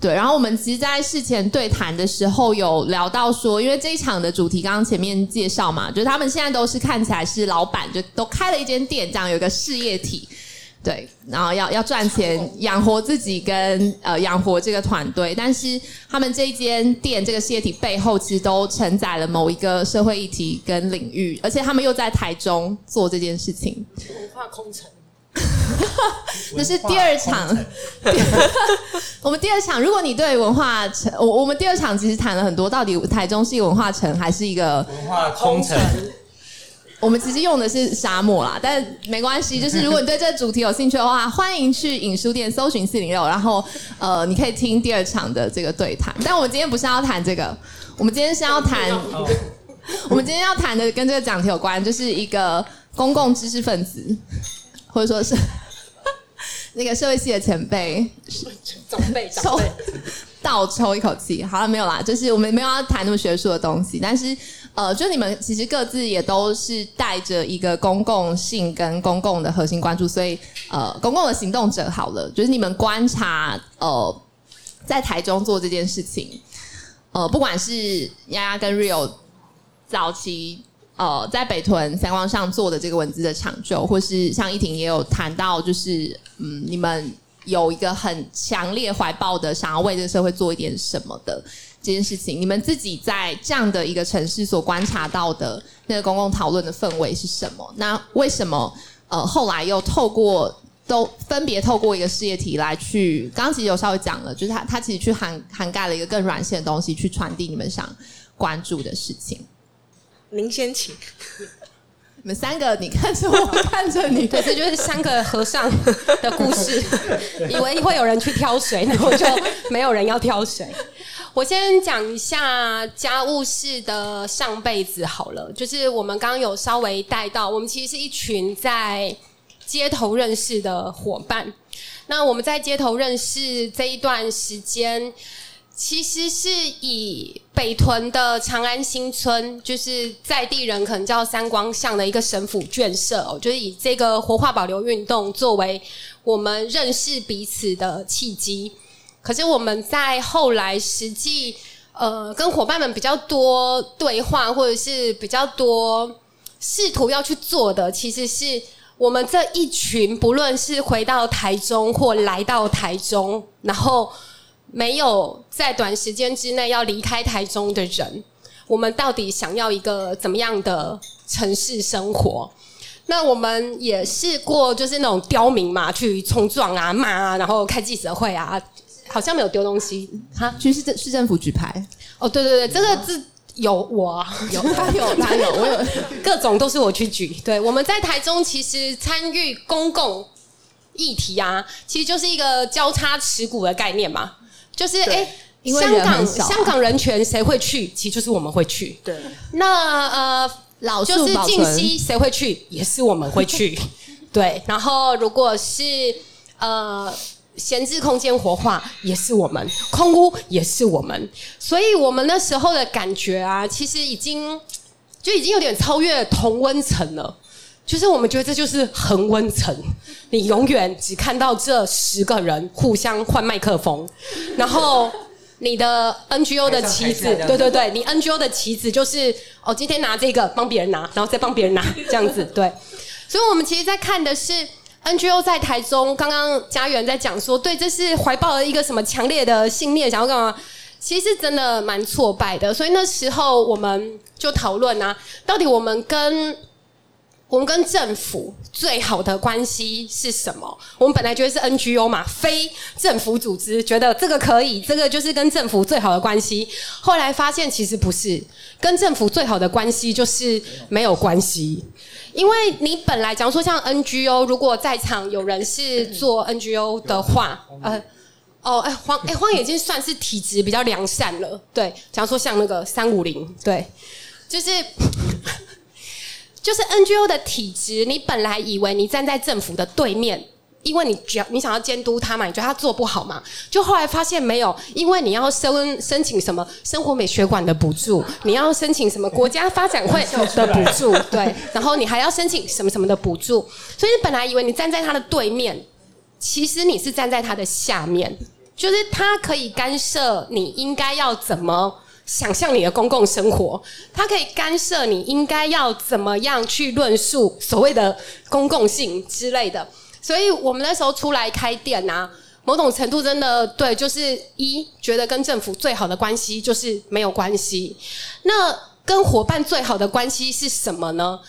对，然后我们其实，在事前对谈的时候有聊到说，因为这一场的主题刚刚前面介绍嘛，就是他们现在都是看起来是老板，就都开了一间店，这样有一个事业体，对，然后要要赚钱养活自己跟呃养活这个团队，但是他们这一间店这个事业体背后其实都承载了某一个社会议题跟领域，而且他们又在台中做这件事情，文化空城。那是第二场，我们第二场。如果你对文化城，我我们第二场其实谈了很多，到底台中是一个文化城还是一个文化空城？我们其实用的是沙漠啦，但没关系。就是如果你对这个主题有兴趣的话，欢迎去影书店搜寻四零六，然后呃，你可以听第二场的这个对谈。但我们今天不是要谈这个，我们今天是要谈，我们今天要谈的跟这个讲题有关，就是一个公共知识分子。或者说是那个社会系的前辈，长辈长辈，倒抽一口气，好了没有啦，就是我们没有要谈那么学术的东西，但是呃，就你们其实各自也都是带着一个公共性跟公共的核心关注，所以呃，公共的行动者好了，就是你们观察呃，在台中做这件事情，呃，不管是丫丫跟 Rio 早期。呃，在北屯三光上做的这个文字的抢救，或是像依婷也有谈到，就是嗯，你们有一个很强烈怀抱的想要为这个社会做一点什么的这件事情，你们自己在这样的一个城市所观察到的那个公共讨论的氛围是什么？那为什么呃后来又透过都分别透过一个事业体来去，刚刚其实有稍微讲了，就是他他其实去涵涵盖了一个更软性的东西，去传递你们想关注的事情。您先请，你们三个，你看着我，看着你，对，这就是三个和尚的故事。以为会有人去挑水，然后就没有人要挑水。我先讲一下家务事的上辈子好了，就是我们刚刚有稍微带到，我们其实是一群在街头认识的伙伴。那我们在街头认识这一段时间。其实是以北屯的长安新村，就是在地人可能叫三光巷的一个省府眷舍哦，就是以这个活化保留运动作为我们认识彼此的契机。可是我们在后来实际呃跟伙伴们比较多对话，或者是比较多试图要去做的，其实是我们这一群不论是回到台中或来到台中，然后。没有在短时间之内要离开台中的人，我们到底想要一个怎么样的城市生活？那我们也试过，就是那种刁民嘛，去冲撞啊、骂啊，然后开记者会啊，好像没有丢东西哈，去市政市政府举牌。哦，对对对，这个字有我有他有 他有我有各种都是我去举。对，我们在台中其实参与公共议题啊，其实就是一个交叉持股的概念嘛。就是哎，香港香港人权谁会去？其实就是我们会去。对，那呃，老就是静息谁会去？也是我们会去。对，然后如果是呃闲置空间活化，也是我们；空屋也是我们。所以我们那时候的感觉啊，其实已经就已经有点超越同温层了。就是我们觉得这就是恒温层，你永远只看到这十个人互相换麦克风，然后你的 NGO 的旗子，对对对，你 NGO 的旗子就是哦，今天拿这个帮别人拿，然后再帮别人拿这样子，对。所以我们其实，在看的是 NGO 在台中，刚刚家园在讲说，对，这是怀抱了一个什么强烈的信念，想要干嘛？其实真的蛮挫败的。所以那时候我们就讨论啊，到底我们跟我们跟政府最好的关系是什么？我们本来觉得是 NGO 嘛，非政府组织，觉得这个可以，这个就是跟政府最好的关系。后来发现其实不是，跟政府最好的关系就是没有关系。因为你本来假如说像 NGO，如果在场有人是做 NGO 的话，呃，哦，哎，荒，哎，荒野已经算是体质比较良善了。对，假如说像那个三五零，对，就是。就是 NGO 的体质，你本来以为你站在政府的对面，因为你只要你想要监督他嘛，你觉得他做不好嘛，就后来发现没有，因为你要申申请什么生活美学馆的补助，你要申请什么国家发展会的补助，对，然后你还要申请什么什么的补助，所以你本来以为你站在他的对面，其实你是站在他的下面。就是它可以干涉你应该要怎么想象你的公共生活，它可以干涉你应该要怎么样去论述所谓的公共性之类的。所以我们那时候出来开店啊，某种程度真的对，就是一觉得跟政府最好的关系就是没有关系。那跟伙伴最好的关系是什么呢？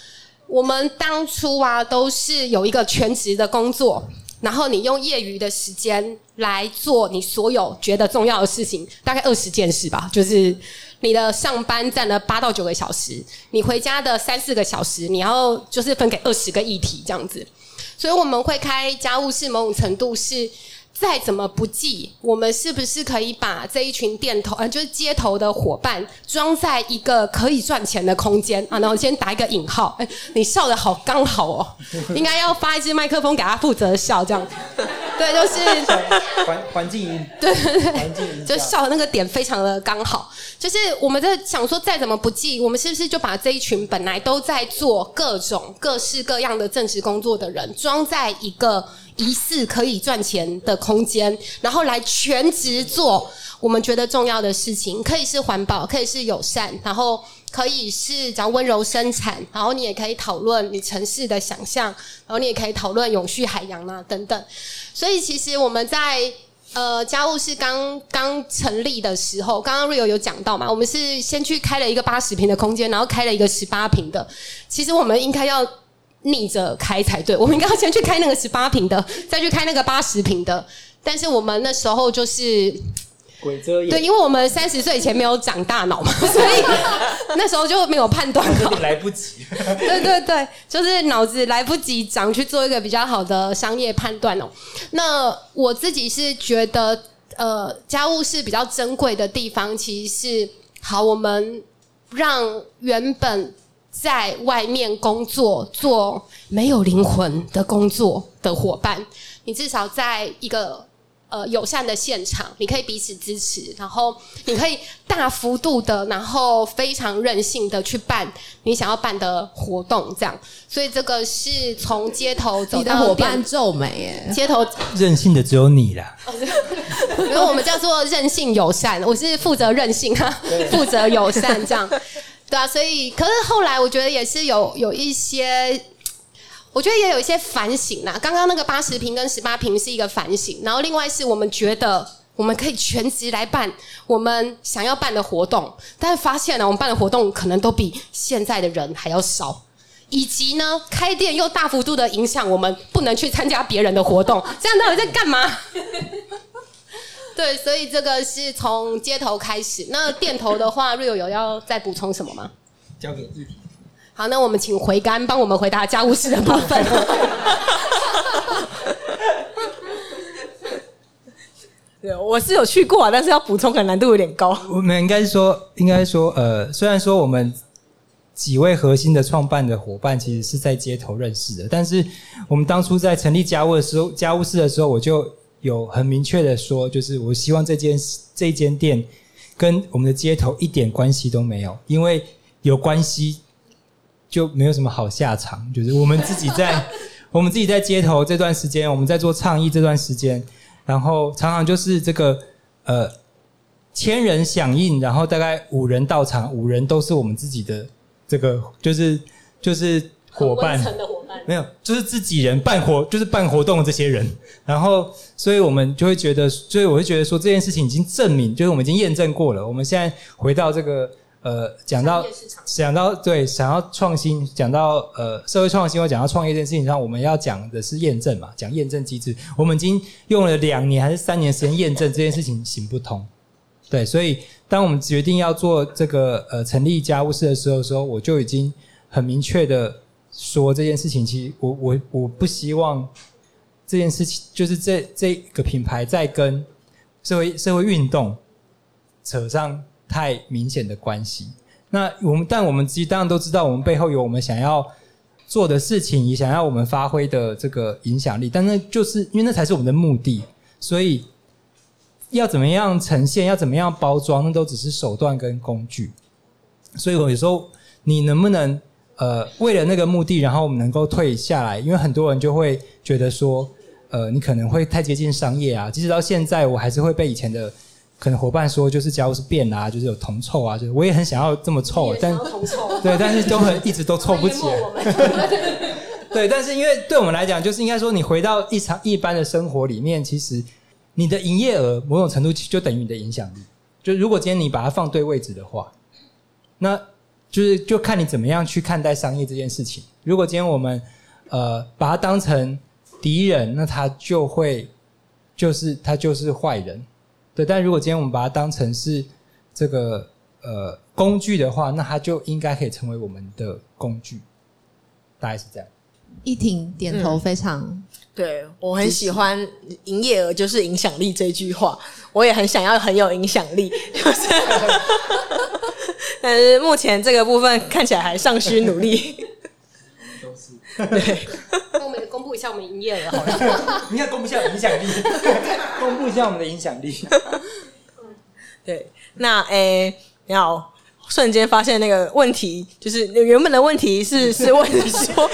我们当初啊，都是有一个全职的工作。然后你用业余的时间来做你所有觉得重要的事情，大概二十件事吧。就是你的上班占了八到九个小时，你回家的三四个小时，你要就是分给二十个议题这样子。所以我们会开家务事，某种程度是。再怎么不济，我们是不是可以把这一群店头，呃，就是街头的伙伴，装在一个可以赚钱的空间啊？然后先打一个引号，哎，你笑的好刚好哦，应该要发一支麦克风给他负责笑这样子。对，就是环环境，对对对，环境就笑的那个点非常的刚好。就是我们在想说，再怎么不济，我们是不是就把这一群本来都在做各种各式各样的正职工作的人，装在一个。疑似可以赚钱的空间，然后来全职做我们觉得重要的事情，可以是环保，可以是友善，然后可以是讲温柔生产，然后你也可以讨论你城市的想象，然后你也可以讨论永续海洋啊等等。所以其实我们在呃家务事刚刚成立的时候，刚刚 Rio 有讲到嘛，我们是先去开了一个八十平的空间，然后开了一个十八平的。其实我们应该要。逆着开才对，我们应该要先去开那个十八平的，再去开那个八十平的。但是我们那时候就是鬼遮眼，对，因为我们三十岁以前没有长大脑嘛，所以那时候就没有判断好，来不及。对对对，就是脑子来不及长去做一个比较好的商业判断哦。那我自己是觉得，呃，家务事比较珍贵的地方，其实是好，我们让原本。在外面工作做没有灵魂的工作的伙伴，你至少在一个呃友善的现场，你可以彼此支持，然后你可以大幅度的，然后非常任性的去办你想要办的活动，这样。所以这个是从街头走到伙伴皱眉，哎，街头任性的只有你啦。因为我们叫做任性友善，我是负责任性啊，负责友善这样。对啊，所以可是后来我觉得也是有有一些，我觉得也有一些反省啦。刚刚那个八十平跟十八平是一个反省，然后另外是我们觉得我们可以全职来办我们想要办的活动，但是发现呢，我们办的活动可能都比现在的人还要少，以及呢，开店又大幅度的影响我们不能去参加别人的活动，这样到底在干嘛？对，所以这个是从街头开始。那店头的话，Rio 有要再补充什么吗？交给议题。好，那我们请回甘帮我们回答家务事的部分。对，我是有去过啊，但是要补充可能难度有点高。我们应该是说，应该说，呃，虽然说我们几位核心的创办的伙伴其实是在街头认识的，但是我们当初在成立家务的时候，家务事的时候，我就。有很明确的说，就是我希望这间这间店跟我们的街头一点关系都没有，因为有关系就没有什么好下场。就是我们自己在 我们自己在街头这段时间，我们在做倡议这段时间，然后常常就是这个呃千人响应，然后大概五人到场，五人都是我们自己的这个就是就是伙伴。没有，就是自己人办活，就是办活动的这些人，然后，所以我们就会觉得，所以我会觉得说这件事情已经证明，就是我们已经验证过了。我们现在回到这个，呃，讲到讲到对，想要创新，讲到呃社会创新或讲到创业这件事情上，我们要讲的是验证嘛，讲验证机制。我们已经用了两年还是三年时间验证这件事情行不通，对，所以当我们决定要做这个呃成立家务事的时候，时候我就已经很明确的。说这件事情，其实我我我不希望这件事情就是这这个品牌在跟社会社会运动扯上太明显的关系。那我们但我们其实当然都知道，我们背后有我们想要做的事情，也想要我们发挥的这个影响力。但那就是因为那才是我们的目的，所以要怎么样呈现，要怎么样包装，那都只是手段跟工具。所以我有时候你能不能？呃，为了那个目的，然后我们能够退下来，因为很多人就会觉得说，呃，你可能会太接近商业啊。即使到现在，我还是会被以前的可能伙伴说，就是家务是变啊，就是有铜臭啊，就是我也很想要这么臭，但对，但是都很 一直都凑不起来。对，但是因为对我们来讲，就是应该说，你回到一场一般的生活里面，其实你的营业额某种程度就等于你的影响力。就如果今天你把它放对位置的话，那就是就看你怎么样去看待商业这件事情。如果今天我们呃把它当成敌人，那他就会就是他就是坏人，对。但如果今天我们把它当成是这个呃工具的话，那他就应该可以成为我们的工具，大概是这样。一婷点头，非常、嗯、对，我很喜欢“营业额就是影响力”这句话，我也很想要很有影响力，就是 但是目前这个部分看起来还尚需努力。都是对，那我们公布一下我们营业额好了，你要公布一下影响力，公布一下我们的影响力。对，那诶，你好。瞬间发现那个问题，就是原本的问题是 是问说，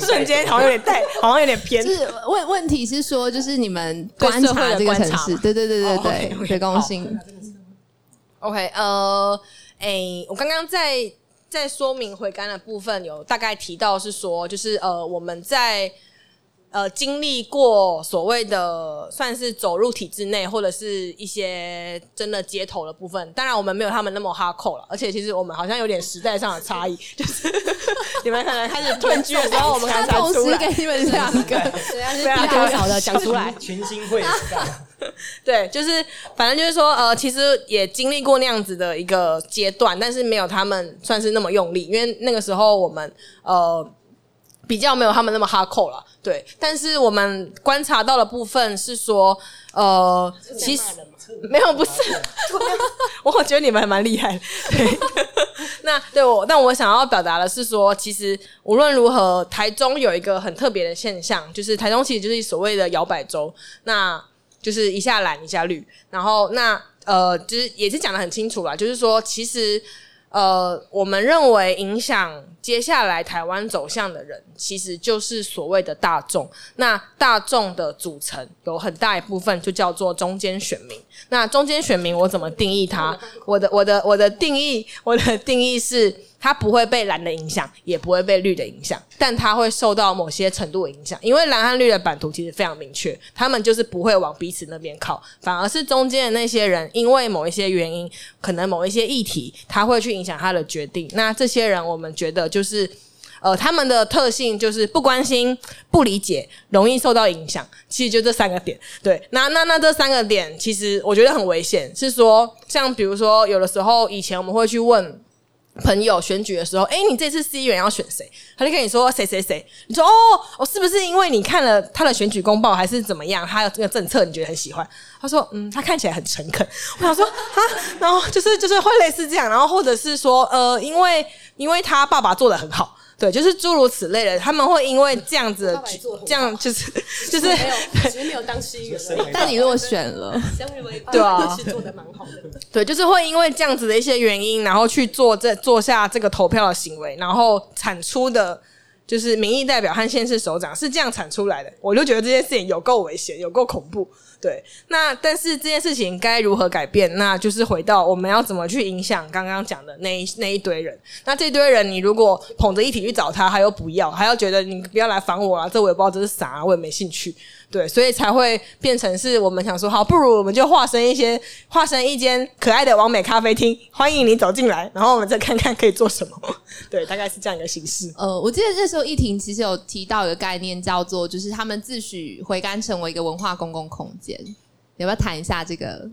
瞬间好像有点带，好像有点偏。是问问题是说，就是你们观察这个城市，对对对对对，对公信。OK，呃，哎、欸，我刚刚在在说明回甘的部分，有大概提到是说，就是呃，我们在。呃，经历过所谓的算是走入体制内，或者是一些真的街头的部分。当然，我们没有他们那么哈扣了。而且，其实我们好像有点时代上的差异，就是 你们可能开始囤积的时候，我们才出来。给你们两个，对啊，多少的讲出来，群星会 对，就是反正就是说，呃，其实也经历过那样子的一个阶段，但是没有他们算是那么用力，因为那个时候我们呃。比较没有他们那么哈扣了，对。但是我们观察到的部分是说，呃，其实 没有，不是。我觉得你们还蛮厉害的。对，那对我，但我想要表达的是说，其实无论如何，台中有一个很特别的现象，就是台中其实就是所谓的摇摆州，那就是一下蓝一下绿，然后那呃，就是也是讲的很清楚啦，就是说其实。呃，我们认为影响接下来台湾走向的人，其实就是所谓的大众。那大众的组成有很大一部分就叫做中间选民。那中间选民，我怎么定义它？我的我的我的定义，我的定义是。它不会被蓝的影响，也不会被绿的影响，但它会受到某些程度的影响。因为蓝和绿的版图其实非常明确，他们就是不会往彼此那边靠，反而是中间的那些人，因为某一些原因，可能某一些议题，他会去影响他的决定。那这些人，我们觉得就是，呃，他们的特性就是不关心、不理解、容易受到影响。其实就这三个点。对，那那那这三个点，其实我觉得很危险。是说，像比如说，有的时候以前我们会去问。朋友选举的时候，哎、你这次市议员要选谁？他就跟你说谁谁谁。你说哦，我是不是因为你看了他的选举公报，还是怎么样？他的这个政策你觉得很喜欢？他说，嗯，他看起来很诚恳。我想说啊，然后就是就是会类似这样，然后或者是说呃，因为因为他爸爸做的很好。对，就是诸如此类的，他们会因为这样子，这样就是 就是没有，其实没有当市议员，但你如果选了，对啊，是做的蛮好的。对，就是会因为这样子的一些原因，然后去做这做下这个投票的行为，然后产出的，就是民意代表和县市首长是这样产出来的，我就觉得这件事情有够危险，有够恐怖。对，那但是这件事情该如何改变？那就是回到我们要怎么去影响刚刚讲的那一那一堆人。那这堆人，你如果捧着一体去找他，他又不要，还要觉得你不要来烦我啊，这我也不知道这是啥，我也没兴趣。对，所以才会变成是我们想说，好，不如我们就化身一些，化身一间可爱的完美咖啡厅，欢迎你走进来，然后我们再看看可以做什么。对，大概是这样一个形式。呃，我记得那时候一婷其实有提到一个概念，叫做就是他们自诩回甘成为一个文化公共空间，要不要谈一下这个？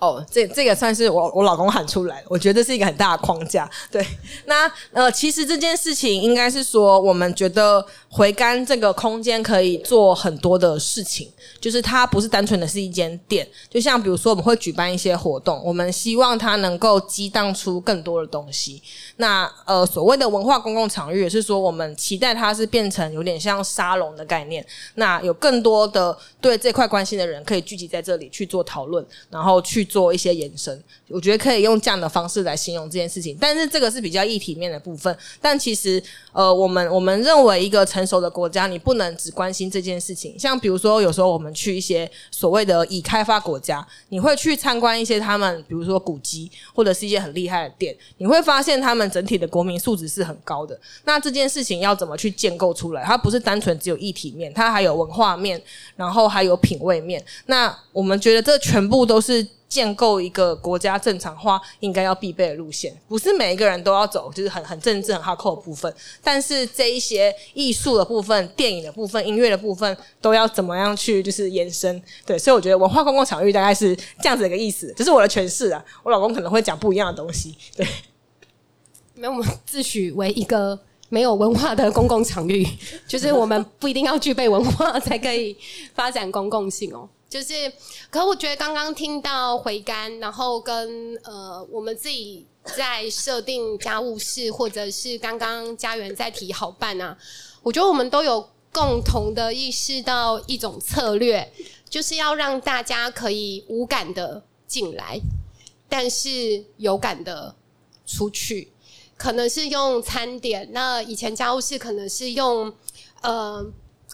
哦，这这个算是我我老公喊出来，我觉得是一个很大的框架。对，那呃，其实这件事情应该是说，我们觉得回甘这个空间可以做很多的事情，就是它不是单纯的是一间店，就像比如说我们会举办一些活动，我们希望它能够激荡出更多的东西。那呃，所谓的文化公共场域也是说，我们期待它是变成有点像沙龙的概念，那有更多的对这块关系的人可以聚集在这里去做讨论，然后。去做一些延伸。我觉得可以用这样的方式来形容这件事情。但是这个是比较议题面的部分。但其实，呃，我们我们认为一个成熟的国家，你不能只关心这件事情。像比如说，有时候我们去一些所谓的已开发国家，你会去参观一些他们，比如说古迹或者是一些很厉害的店，你会发现他们整体的国民素质是很高的。那这件事情要怎么去建构出来？它不是单纯只有议题面，它还有文化面，然后还有品味面。那我们觉得这全部都是建构一个国家正常化应该要必备的路线，不是每一个人都要走，就是很很政治很 hardcore 的部分。但是这一些艺术的部分、电影的部分、音乐的部分，都要怎么样去就是延伸？对，所以我觉得文化公共场域大概是这样子的一个意思，这是我的诠释啊。我老公可能会讲不一样的东西，对。没有，我们自诩为一个没有文化的公共场域，就是我们不一定要具备文化才可以发展公共性哦。就是，可我觉得刚刚听到回甘，然后跟呃我们自己在设定家务事，或者是刚刚家园在提好办啊，我觉得我们都有共同的意识到一种策略，就是要让大家可以无感的进来，但是有感的出去。可能是用餐点，那以前家务事可能是用呃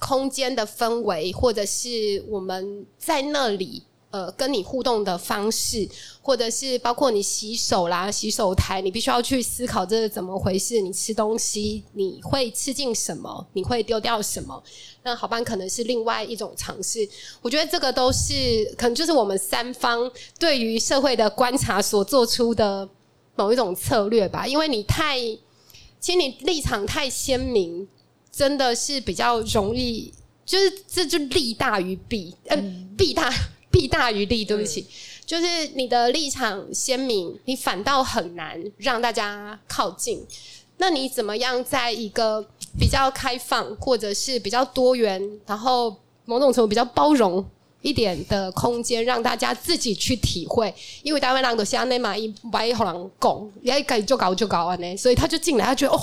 空间的氛围，或者是我们在那里呃跟你互动的方式，或者是包括你洗手啦、洗手台，你必须要去思考这是怎么回事。你吃东西，你会吃进什么？你会丢掉什么？那好办可能是另外一种尝试。我觉得这个都是可能就是我们三方对于社会的观察所做出的。某一种策略吧，因为你太，其实你立场太鲜明，真的是比较容易，就是这就利大于弊，呃，弊大 弊大于利，对不起，就是你的立场鲜明，你反倒很难让大家靠近。那你怎么样在一个比较开放，或者是比较多元，然后某种程度比较包容？一点的空间让大家自己去体会，因为台湾人都是那么一白一好人讲，也可以就搞就搞完呢，所以他就进来，他觉得哦，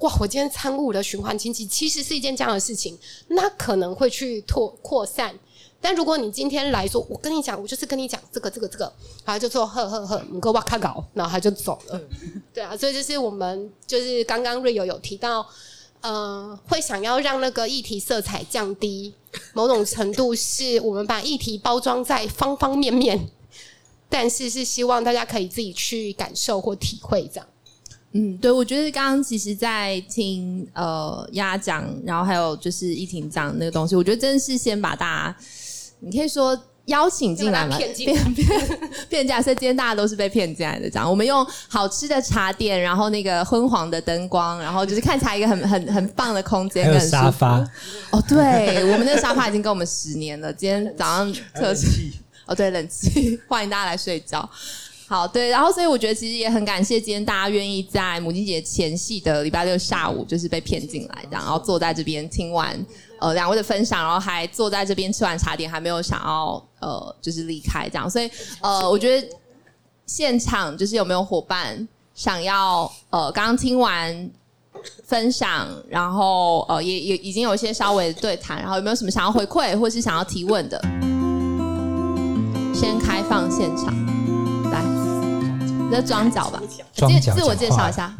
哇，我今天参悟了循环经济，其实是一件这样的事情，那可能会去拓扩散。但如果你今天来说，我跟你讲，我就是跟你讲这个这个这个，然后就说呵呵呵，你给我看稿，然后他就走了。对啊，所以就是我们就是刚刚瑞友有提到。呃，会想要让那个议题色彩降低，某种程度是我们把议题包装在方方面面，但是是希望大家可以自己去感受或体会这样。嗯，对，我觉得刚刚其实，在听呃鸭讲，然后还有就是依婷讲那个东西，我觉得真的是先把大家，你可以说。邀请进来嘛，骗骗骗 价，所以今天大家都是被骗进来的。这样，我们用好吃的茶点，然后那个昏黄的灯光，然后就是看起来一个很很很棒的空间，还有沙发。哦，对，我们那个沙发已经跟我们十年了。今天早上特气哦，对，冷气，欢迎大家来睡觉。好，对，然后所以我觉得其实也很感谢今天大家愿意在母亲节前夕的礼拜六下午，就是被骗进来，这样，然后坐在这边听完。呃，两位的分享，然后还坐在这边吃完茶点，还没有想要呃，就是离开这样，所以呃，我觉得现场就是有没有伙伴想要呃，刚刚听完分享，然后呃，也也已经有一些稍微的对谈，然后有没有什么想要回馈或是想要提问的？先开放现场，来，那装脚吧，介自我介绍一下，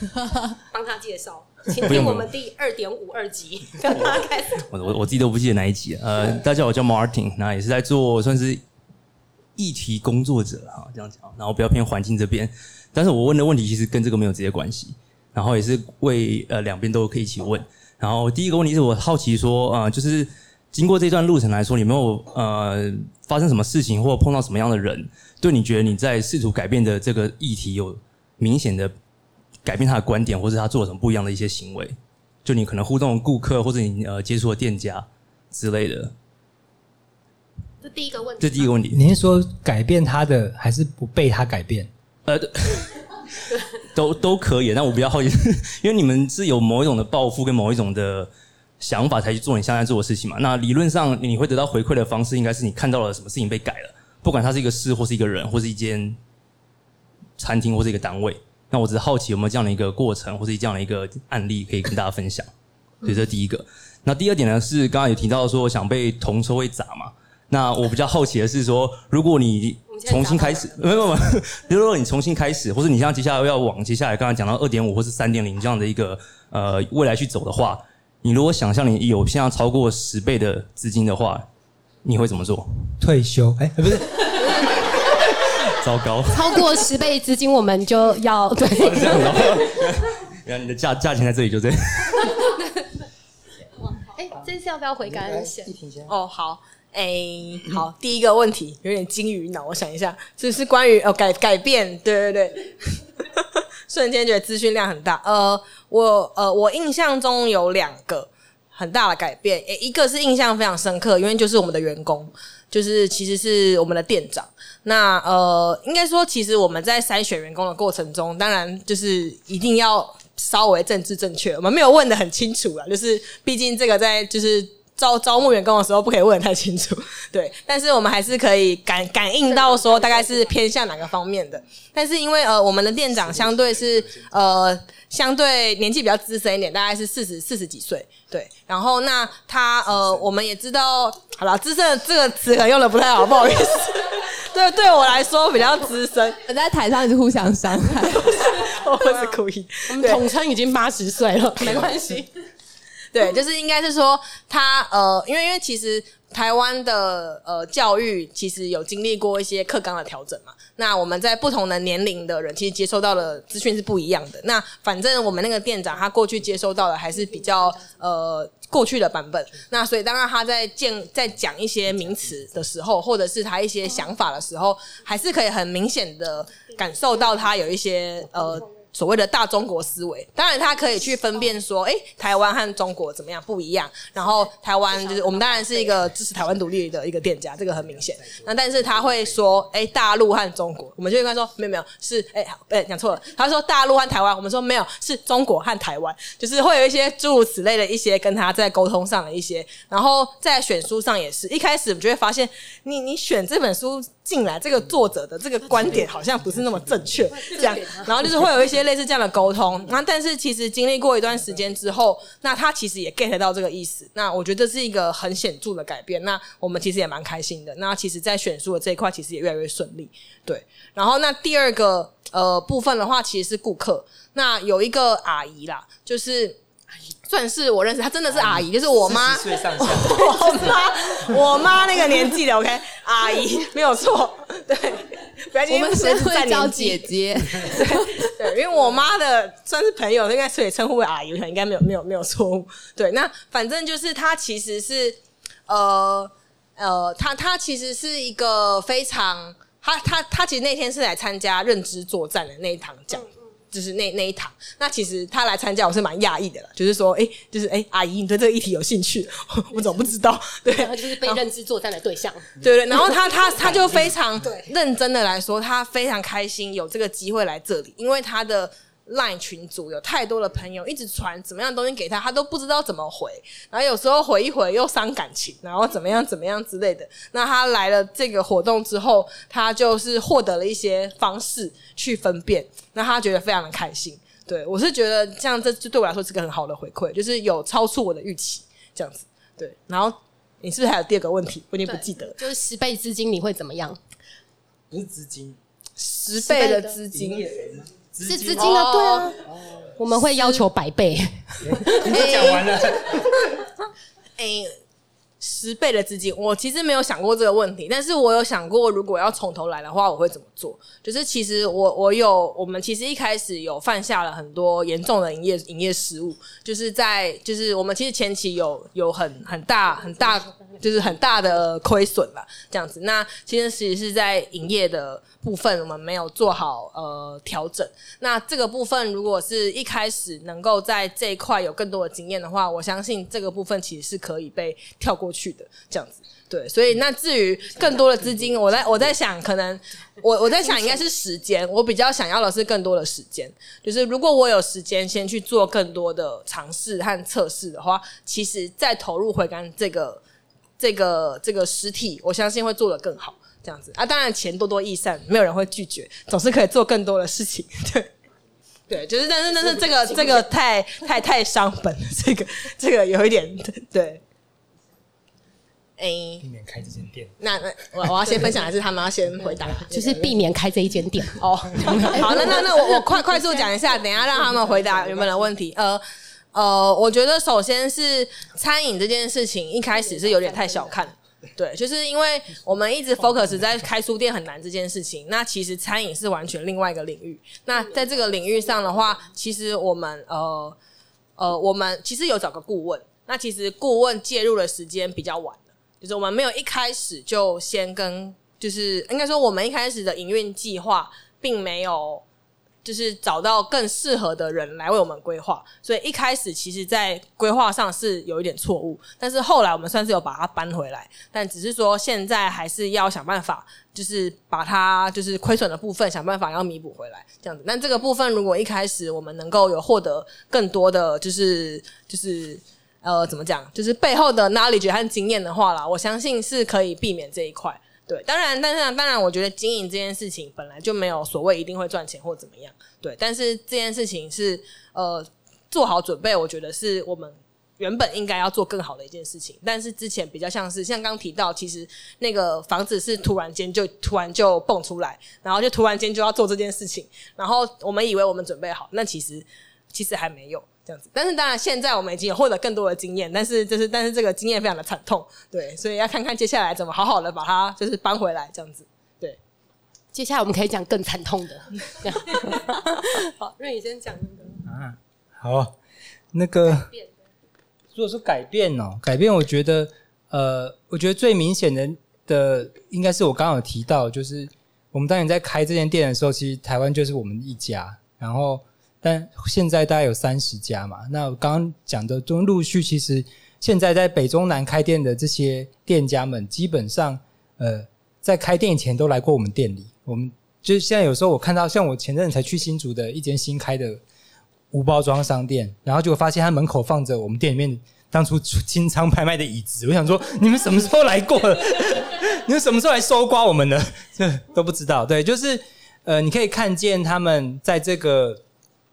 帮他介绍。请听我们第二点五二集。我我我自己都不记得哪一集了。呃，大家好，我叫 Martin，那也是在做算是议题工作者哈，这样讲。然后比较偏环境这边，但是我问的问题其实跟这个没有直接关系。然后也是为呃两边都可以一起问。然后第一个问题是我好奇说，呃，就是经过这段路程来说，有没有呃发生什么事情，或碰到什么样的人，对你觉得你在试图改变的这个议题有明显的？改变他的观点，或者他做了什么不一样的一些行为，就你可能互动顾客，或者你呃接触的店家之类的。这第一个问题。这第一个问题，你是说改变他的，还是不被他改变？呃，都都可以。但我比较好奇，因为你们是有某一种的抱负跟某一种的想法才去做你现在做的事情嘛。那理论上你会得到回馈的方式，应该是你看到了什么事情被改了，不管它是一个事，或是一个人，或是一间餐厅，或是一个单位。那我只是好奇有没有这样的一个过程，或是这样的一个案例可以跟大家分享。所以这是第一个。那第二点呢，是刚刚有提到说想被同车位砸嘛？那我比较好奇的是说，如果你重新开始，没有没有，比 如说你重新开始，或者你像接下来要往接下来刚才讲到二点五或是三点零这样的一个呃未来去走的话，你如果想象你有现在超过十倍的资金的话，你会怎么做？退休？哎，不是，糟糕，超过十倍资金我们就要 对。这样的，原来你的价价钱在这里就这样。哎，这次要不要回感恩线？哦，好。哎、欸，好，第一个问题有点金鱼脑，我想一下，这是关于哦改改变，对对对，瞬间觉得资讯量很大。呃，我呃我印象中有两个很大的改变，欸，一个是印象非常深刻，因为就是我们的员工，就是其实是我们的店长。那呃，应该说，其实我们在筛选员工的过程中，当然就是一定要稍微政治正确，我们没有问得很清楚啊，就是毕竟这个在就是。招招募员工的时候不可以问得太清楚，对，但是我们还是可以感感应到说大概是偏向哪个方面的。但是因为呃我们的店长相对是呃相对年纪比较资深一点，大概是四十四十几岁，对。然后那他呃我们也知道，好了，资深这个词可能用的不太好，不好意思。对，对我来说比较资深，我在台上一直互相伤害，我不是故意。我们统称已经八十岁了，没关系。对，就是应该是说他呃，因为因为其实台湾的呃教育其实有经历过一些课纲的调整嘛。那我们在不同的年龄的人，其实接收到的资讯是不一样的。那反正我们那个店长他过去接收到的还是比较呃过去的版本。那所以当然他在见在讲一些名词的时候，或者是他一些想法的时候，还是可以很明显的感受到他有一些呃。所谓的大中国思维，当然他可以去分辨说，哎、台湾和中国怎么样不一样。然后台湾就是我们当然是一个支持台湾独立的一个店家，这个很明显。那但是他会说，哎、大陆和中国，我们就会跟他说，没有没有，是哎哎讲错了。他说大陆和台湾，我们说没有，是中国和台湾，就是会有一些诸如此类的一些跟他在沟通上的一些。然后在选书上也是一开始我们就会发现，你你选这本书进来，这个作者的这个观点好像不是那么正确，这样。然后就是会有一些些。类似这样的沟通，那但是其实经历过一段时间之后，那他其实也 get 到这个意思。那我觉得是一个很显著的改变。那我们其实也蛮开心的。那其实，在选书的这一块，其实也越来越顺利。对，然后那第二个呃部分的话，其实是顾客。那有一个阿姨啦，就是算是我认识，她真的是阿姨，就是我妈，我妈，我妈那个年纪的，OK，阿姨 没有错，对。不要我们是会叫姐姐，对，对，因为我妈的算是朋友，应该所以称呼为阿姨，应该没有没有没有错误。对，那反正就是她其实是呃呃，她她其实是一个非常，她她她其实那天是来参加认知作战的那一堂讲。就是那那一堂，那其实他来参加，我是蛮讶异的了。就是说，哎、欸，就是哎、欸，阿姨，你对这个议题有兴趣？我怎么不知道？对，然后就是被认知作战的对象。对对，然后他他他就非常认真的来说，他非常开心有这个机会来这里，因为他的。Line 群组有太多的朋友一直传怎么样的东西给他，他都不知道怎么回，然后有时候回一回又伤感情，然后怎么样怎么样之类的。那他来了这个活动之后，他就是获得了一些方式去分辨，那他觉得非常的开心。对，我是觉得这样，这就对我来说是个很好的回馈，就是有超出我的预期这样子。对，然后你是不是还有第二个问题？我已经不记得了，就是十倍资金你会怎么样？不是资金，十倍的资金。是资金啊，对啊，我们会要求百倍。你都讲完了。哎、欸，十倍的资金，我其实没有想过这个问题，但是我有想过，如果要从头来的话，我会怎么做？就是其实我我有，我们其实一开始有犯下了很多严重的营业营业失误，就是在就是我们其实前期有有很很大很大，就是很大的亏损吧，这样子。那其实其实是在营业的。部分我们没有做好呃调整，那这个部分如果是一开始能够在这一块有更多的经验的话，我相信这个部分其实是可以被跳过去的，这样子。对，所以那至于更多的资金，我在我在想，可能我我在想应该是时间，我比较想要的是更多的时间，就是如果我有时间先去做更多的尝试和测试的话，其实再投入回甘这个这个这个实体，我相信会做得更好。这样子啊，当然钱多多益善，没有人会拒绝，总是可以做更多的事情。对，对，就是但是但是这个这个太太太伤本了，这个这个有一点对。诶，避免开这间店。那那我我要先分享，还是他们要先回答？就是避免开这一间店哦。好，那那那我我快快速讲一下，等一下让他们回答原本的问题。呃呃，我觉得首先是餐饮这件事情，一开始是有点太小看。对，就是因为我们一直 focus 在开书店很难这件事情。那其实餐饮是完全另外一个领域。那在这个领域上的话，其实我们呃呃，我们其实有找个顾问。那其实顾问介入的时间比较晚，就是我们没有一开始就先跟，就是应该说我们一开始的营运计划并没有。就是找到更适合的人来为我们规划，所以一开始其实，在规划上是有一点错误，但是后来我们算是有把它搬回来，但只是说现在还是要想办法，就是把它就是亏损的部分想办法要弥补回来，这样子。但这个部分如果一开始我们能够有获得更多的就是就是呃怎么讲，就是背后的 knowledge 和经验的话啦，我相信是可以避免这一块。对，当然，但是当然，我觉得经营这件事情本来就没有所谓一定会赚钱或怎么样。对，但是这件事情是呃做好准备，我觉得是我们原本应该要做更好的一件事情。但是之前比较像是像刚提到，其实那个房子是突然间就突然就蹦出来，然后就突然间就要做这件事情，然后我们以为我们准备好，那其实其实还没有。这样子，但是当然，现在我们已经有获得更多的经验，但是就是，但是这个经验非常的惨痛，对，所以要看看接下来怎么好好的把它就是搬回来，这样子，对。接下来我们可以讲更惨痛的，好，那你先讲那个啊，好，那个，如果说改变哦，改变，我觉得，呃，我觉得最明显的的应该是我刚刚有提到，就是我们当年在开这间店的时候，其实台湾就是我们一家，然后。但现在大概有三十家嘛，那我刚刚讲的都陆续，其实现在在北中南开店的这些店家们，基本上呃在开店以前都来过我们店里。我们就是现在有时候我看到，像我前阵才去新竹的一间新开的无包装商店，然后就发现他门口放着我们店里面当初清仓拍卖的椅子。我想说，你们什么时候来过了？你们什么时候来收刮我们的？这 都不知道。对，就是呃，你可以看见他们在这个。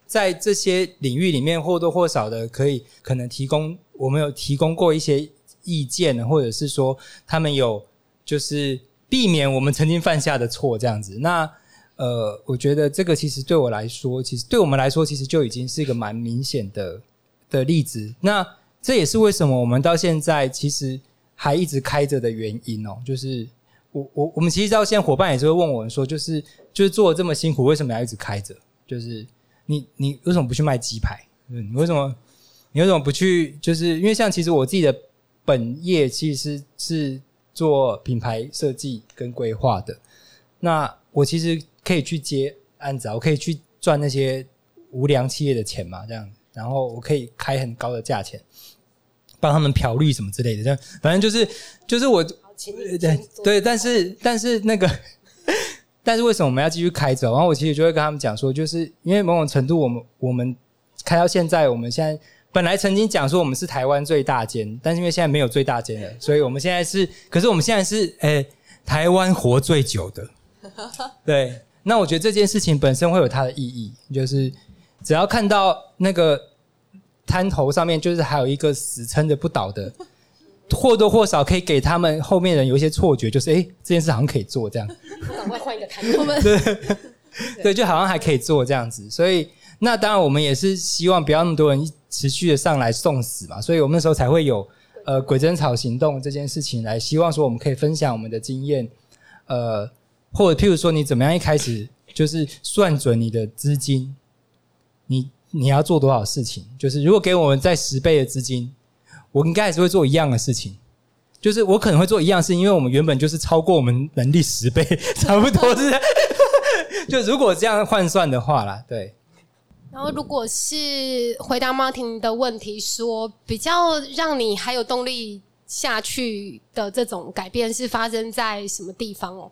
在这些领域里面，或多或少的可以可能提供，我们有提供过一些意见，或者是说他们有就是避免我们曾经犯下的错这样子。那呃，我觉得这个其实对我来说，其实对我们来说，其实就已经是一个蛮明显的的例子。那这也是为什么我们到现在其实还一直开着的原因哦。就是我我我们其实到现在伙伴也是会问我们说，就是就是做的这么辛苦，为什么要一直开着？就是。你你为什么不去卖鸡排？你为什么你为什么不去？就是因为像其实我自己的本业其实是是做品牌设计跟规划的。那我其实可以去接案子啊，我可以去赚那些无良企业的钱嘛，这样。然后我可以开很高的价钱，帮他们漂绿什么之类的。这样反正就是就是我对对，但是但是那个。但是为什么我们要继续开着？然后我其实就会跟他们讲说，就是因为某种程度，我们我们开到现在，我们现在本来曾经讲说我们是台湾最大间，但是因为现在没有最大间了，所以我们现在是，可是我们现在是，诶、欸，台湾活最久的。对，那我觉得这件事情本身会有它的意义，就是只要看到那个滩头上面，就是还有一个死撑着不倒的。或多或少可以给他们后面人有一些错觉，就是哎、欸，这件事好像可以做这样。赶快换一个摊位。对对，就好像还可以做这样子。所以那当然我们也是希望不要那么多人持续的上来送死嘛。所以我们那时候才会有呃鬼针草行动这件事情来，希望说我们可以分享我们的经验，呃，或者譬如说你怎么样一开始就是算准你的资金，你你要做多少事情，就是如果给我们在十倍的资金。我应该还是会做一样的事情，就是我可能会做一样事情，因为我们原本就是超过我们能力十倍，差不多是。就如果这样换算的话啦，对。然后，如果是回答 Martin 的问题，说比较让你还有动力下去的这种改变是发生在什么地方哦？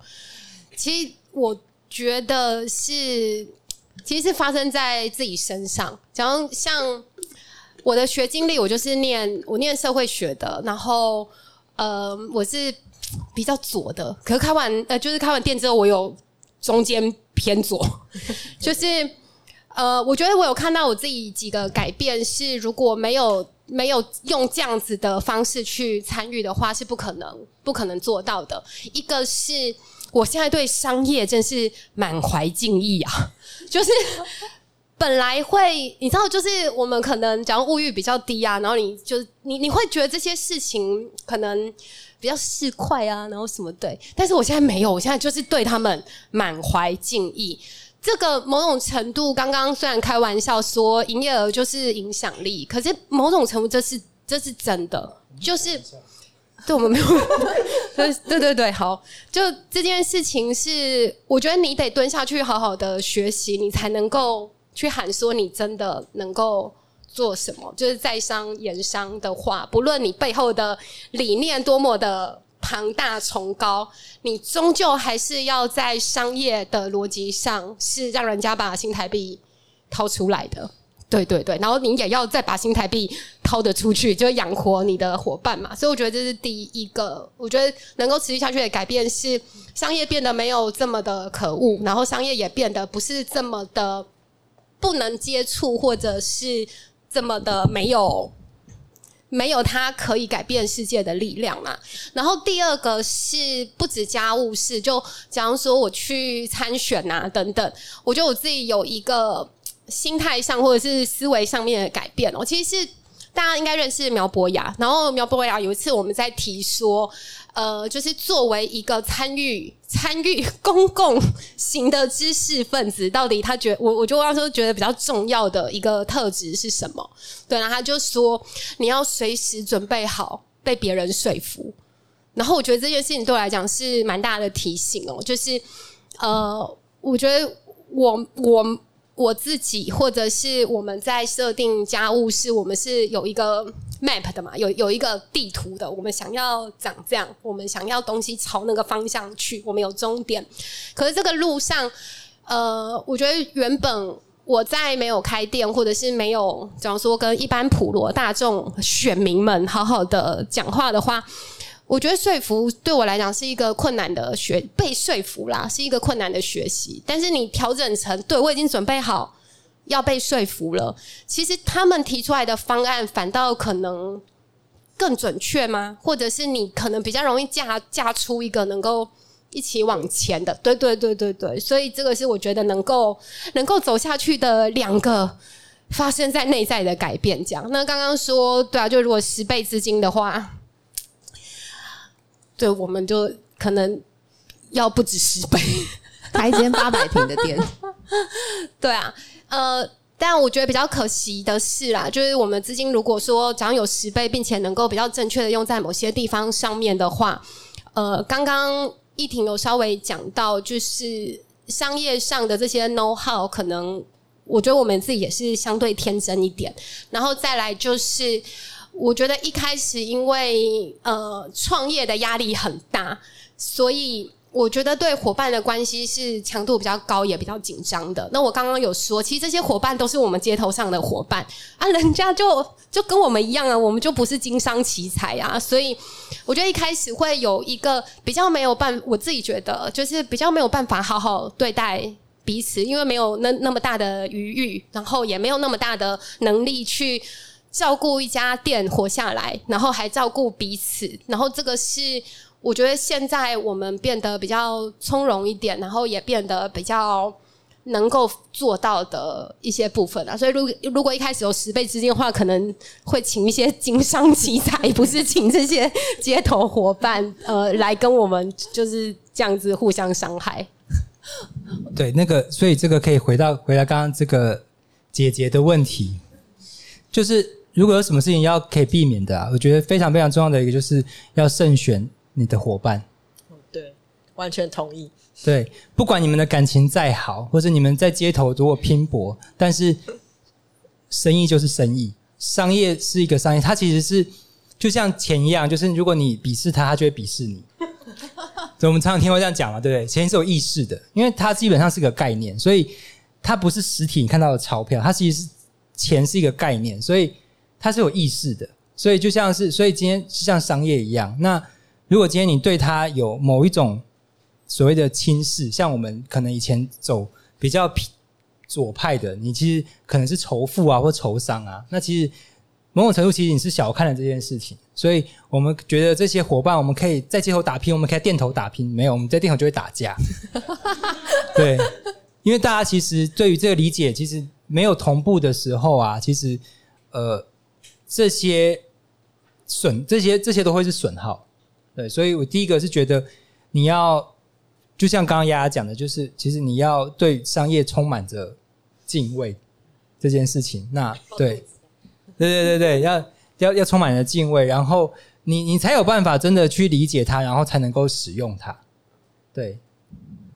其实我觉得是，其实是发生在自己身上，假如像。我的学经历，我就是念我念社会学的，然后呃，我是比较左的。可是开完呃，就是开完店之后，我有中间偏左，就是呃，我觉得我有看到我自己几个改变是，如果没有没有用这样子的方式去参与的话，是不可能不可能做到的。一个是我现在对商业真是满怀敬意啊，就是本来会你知道，就是我们可能假如物欲比较低啊，然后你就你你会觉得这些事情可能比较市侩啊，然后什么对，但是我现在没有，我现在就是对他们满怀敬意。这个某种程度，刚刚虽然开玩笑说营业额就是影响力，可是某种程度这是这是真的，就是对我们没有，对对对对，好，就这件事情是，我觉得你得蹲下去好好的学习，你才能够去喊说你真的能够做什么，就是在商言商的话，不论你背后的理念多么的。庞大崇高，你终究还是要在商业的逻辑上是让人家把新台币掏出来的，对对对，然后你也要再把新台币掏得出去，就养活你的伙伴嘛。所以我觉得这是第一个，我觉得能够持续下去的改变是商业变得没有这么的可恶，然后商业也变得不是这么的不能接触，或者是这么的没有。没有他可以改变世界的力量嘛。然后第二个是不止家务事，就假如说我去参选啊等等，我觉得我自己有一个心态上或者是思维上面的改变哦。其实是大家应该认识苗博雅，然后苗博雅有一次我们在提说。呃，就是作为一个参与参与公共型的知识分子，到底他觉我我就刚说觉得比较重要的一个特质是什么？对，然后他就说你要随时准备好被别人说服。然后我觉得这件事情对我来讲是蛮大的提醒哦，就是呃，我觉得我我。我自己或者是我们在设定家务事，我们是有一个 map 的嘛，有有一个地图的。我们想要长这样，我们想要东西朝那个方向去，我们有终点。可是这个路上，呃，我觉得原本我在没有开店，或者是没有，假如说跟一般普罗大众选民们好好的讲话的话。我觉得说服对我来讲是一个困难的学，被说服啦是一个困难的学习。但是你调整成对我已经准备好要被说服了，其实他们提出来的方案反倒可能更准确吗？或者是你可能比较容易嫁嫁出一个能够一起往前的？对对对对对，所以这个是我觉得能够能够走下去的两个发生在内在的改变。这样，那刚刚说对啊，就如果十倍资金的话。对，我们就可能要不止十倍，开一间八百平的店。对啊，呃，但我觉得比较可惜的是啦，就是我们资金如果说只要有十倍，并且能够比较正确的用在某些地方上面的话，呃，刚刚一婷有稍微讲到，就是商业上的这些 know how，可能我觉得我们自己也是相对天真一点，然后再来就是。我觉得一开始因为呃创业的压力很大，所以我觉得对伙伴的关系是强度比较高，也比较紧张的。那我刚刚有说，其实这些伙伴都是我们街头上的伙伴啊，人家就就跟我们一样啊，我们就不是经商奇才啊，所以我觉得一开始会有一个比较没有办，我自己觉得就是比较没有办法好好对待彼此，因为没有那那么大的余裕，然后也没有那么大的能力去。照顾一家店活下来，然后还照顾彼此，然后这个是我觉得现在我们变得比较从容一点，然后也变得比较能够做到的一些部分啊。所以，如如果一开始有十倍资金的话，可能会请一些经商奇才，不是请这些街头伙伴呃来跟我们就是这样子互相伤害。对，那个，所以这个可以回到回到刚刚这个姐姐的问题，就是。如果有什么事情要可以避免的啊，我觉得非常非常重要的一个就是要慎选你的伙伴。对，完全同意。对，不管你们的感情再好，或者你们在街头如果拼搏，但是生意就是生意，商业是一个商业，它其实是就像钱一样，就是如果你鄙视它，它就会鄙视你。所以我们常常听过这样讲嘛，对不对？钱是有意识的，因为它基本上是个概念，所以它不是实体你看到的钞票，它其实是钱是一个概念，所以。它是有意识的，所以就像是，所以今天像商业一样。那如果今天你对它有某一种所谓的轻视，像我们可能以前走比较左派的，你其实可能是仇富啊或仇商啊。那其实某种程度其实你是小看了这件事情，所以我们觉得这些伙伴，我们可以在街头打拼，我们可以在店头打拼，没有，我们在店头就会打架。对，因为大家其实对于这个理解其实没有同步的时候啊，其实呃这些损这些这些都会是损耗。对，所以我第一个是觉得你要就像刚刚丫丫讲的，就是其实你要对商业充满着敬畏这件事情。那对，对对对对，要要要充满着敬畏，然后你你才有办法真的去理解它，然后才能够使用它。对，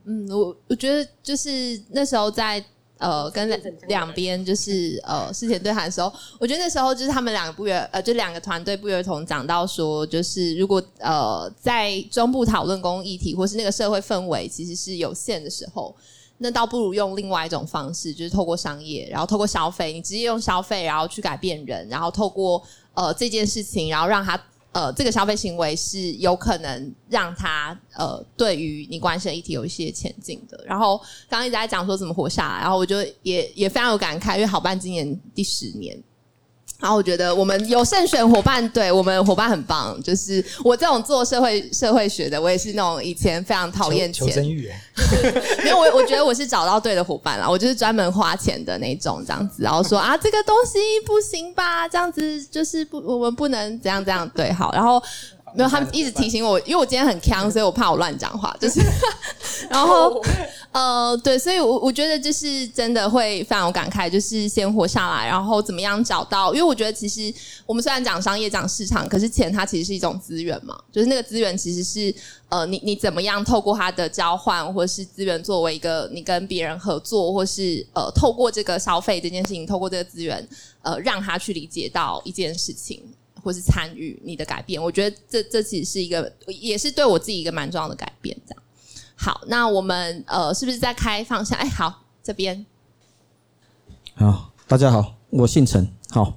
嗯，我我觉得就是那时候在。呃，跟两边就是呃事前对谈的时候，我觉得那时候就是他们两个不约呃，就两个团队不约而同讲到说，就是如果呃在中部讨论公共议题，或是那个社会氛围其实是有限的时候，那倒不如用另外一种方式，就是透过商业，然后透过消费，你直接用消费，然后去改变人，然后透过呃这件事情，然后让他。呃，这个消费行为是有可能让他呃，对于你关心的议题有一些前进的。然后刚刚一直在讲说怎么活下来，然后我就也也非常有感慨，因为好办今年第十年。然后我觉得我们有慎选伙伴，对我们伙伴很棒。就是我这种做社会社会学的，我也是那种以前非常讨厌钱，求生欲。因为我我觉得我是找到对的伙伴了，我就是专门花钱的那种这样子。然后说啊，这个东西不行吧？这样子就是不，我们不能怎样怎样对好。然后。没有，他们一直提醒我，因为我今天很强，所以我怕我乱讲话。就是，然后呃，对，所以我我觉得就是真的会非常有感慨，就是先活下来，然后怎么样找到？因为我觉得其实我们虽然讲商业、讲市场，可是钱它其实是一种资源嘛，就是那个资源其实是呃，你你怎么样透过它的交换，或是资源作为一个你跟别人合作，或是呃，透过这个消费这件事情，透过这个资源，呃，让他去理解到一件事情。或是参与你的改变，我觉得这这其实是一个，也是对我自己一个蛮重要的改变。这样，好，那我们呃，是不是在开放下？哎，好，这边，好，大家好，我姓陈。好，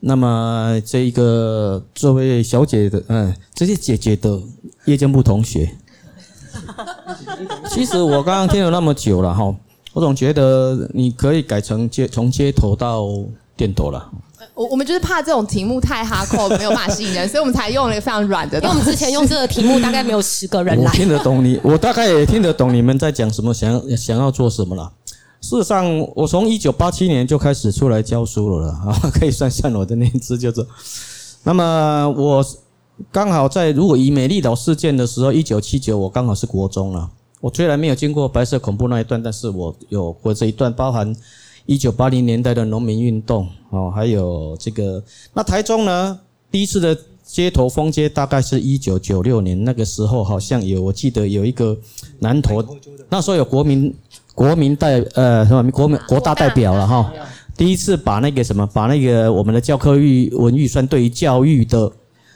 那么这一个这位小姐的，嗯，这些姐姐的夜间部同学，其实我刚刚听了那么久了哈，我总觉得你可以改成街从街头到店头了。我我们就是怕这种题目太哈扣，没有办法吸引人，所以我们才用了一个非常软的。因为我们之前用这个题目，大概没有十个人来。我听得懂你，我大概也听得懂你们在讲什么，想要想要做什么了。事实上，我从一九八七年就开始出来教书了了啊，可以算算我的年资就是。那么我刚好在如果以美丽岛事件的时候，一九七九，我刚好是国中了。我虽然没有经过白色恐怖那一段，但是我有过这一段，包含。一九八零年代的农民运动，哦，还有这个，那台中呢，第一次的街头封街大概是一九九六年，那个时候好像有，我记得有一个南投，那时候有国民国民代呃什么国民国大代表了哈，第一次把那个什么，把那个我们的教科预文预算对于教育的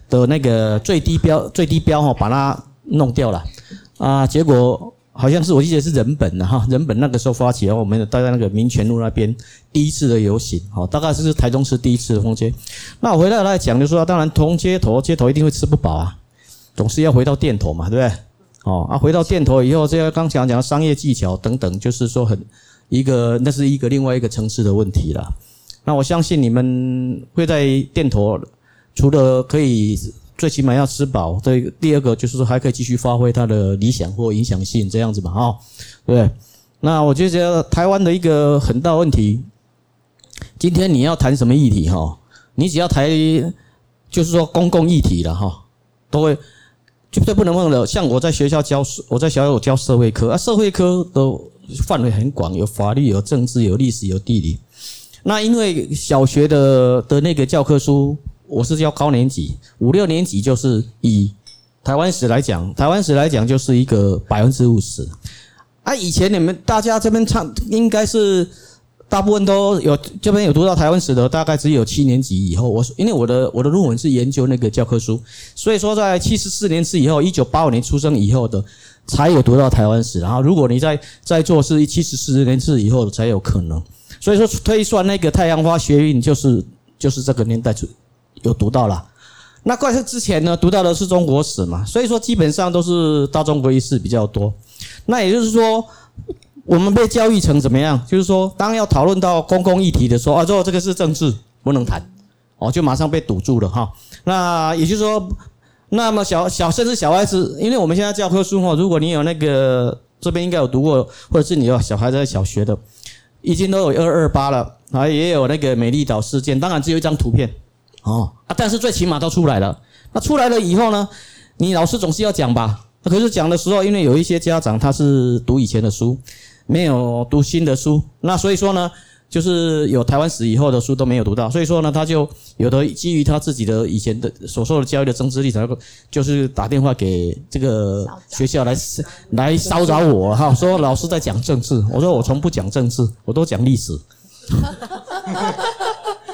的那个最低标最低标哈，把它弄掉了啊，结果。好像是我记得是人本的哈，人本那个时候发起，然后我们待在那个民权路那边第一次的游行，好，大概是台中市第一次的封街。那我回来来讲，就说当然同街头，街头一定会吃不饱啊，总是要回到店头嘛，对不对？哦，啊，回到店头以后，这个刚讲讲商业技巧等等，就是说很一个，那是一个另外一个层次的问题了。那我相信你们会在店头，除了可以。最起码要吃饱，这。第二个就是说还可以继续发挥它的理想或影响性，这样子嘛，哈，对？那我就觉得台湾的一个很大问题，今天你要谈什么议题，哈，你只要谈，就是说公共议题了，哈，都会绝对不能忘了。像我在学校教，我在学校有教社会科啊，社会科的范围很广，有法律、有政治、有历史、有地理。那因为小学的的那个教科书。我是教高年级，五六年级就是以台湾史来讲，台湾史来讲就是一个百分之五十。啊，以前你们大家这边唱，应该是大部分都有这边有读到台湾史的，大概只有七年级以后。我因为我的我的论文是研究那个教科书，所以说在七十四年次以后，一九八五年出生以后的才有读到台湾史。然后如果你在在做是七十四年次以后才有可能。所以说推算那个太阳花学运就是就是这个年代出。有读到了，那怪是之前呢，读到的是中国史嘛，所以说基本上都是大中国历史比较多。那也就是说，我们被教育成怎么样？就是说，当要讨论到公共议题的时候啊，说这个是政治，不能谈哦，就马上被堵住了哈。那也就是说，那么小小甚至小孩子，因为我们现在教科书哈，如果你有那个这边应该有读过，或者是你有小孩在小学的，已经都有二二八了啊，也有那个美丽岛事件，当然只有一张图片哦啊，但是最起码都出来了。那出来了以后呢，你老师总是要讲吧？那可是讲的时候，因为有一些家长他是读以前的书，没有读新的书，那所以说呢。就是有台湾史以后的书都没有读到，所以说呢，他就有的基于他自己的以前的所受的教育的政治立场，就是打电话给这个学校来来骚扰我哈，说老师在讲政治，我说我从不讲政治，我都讲历史。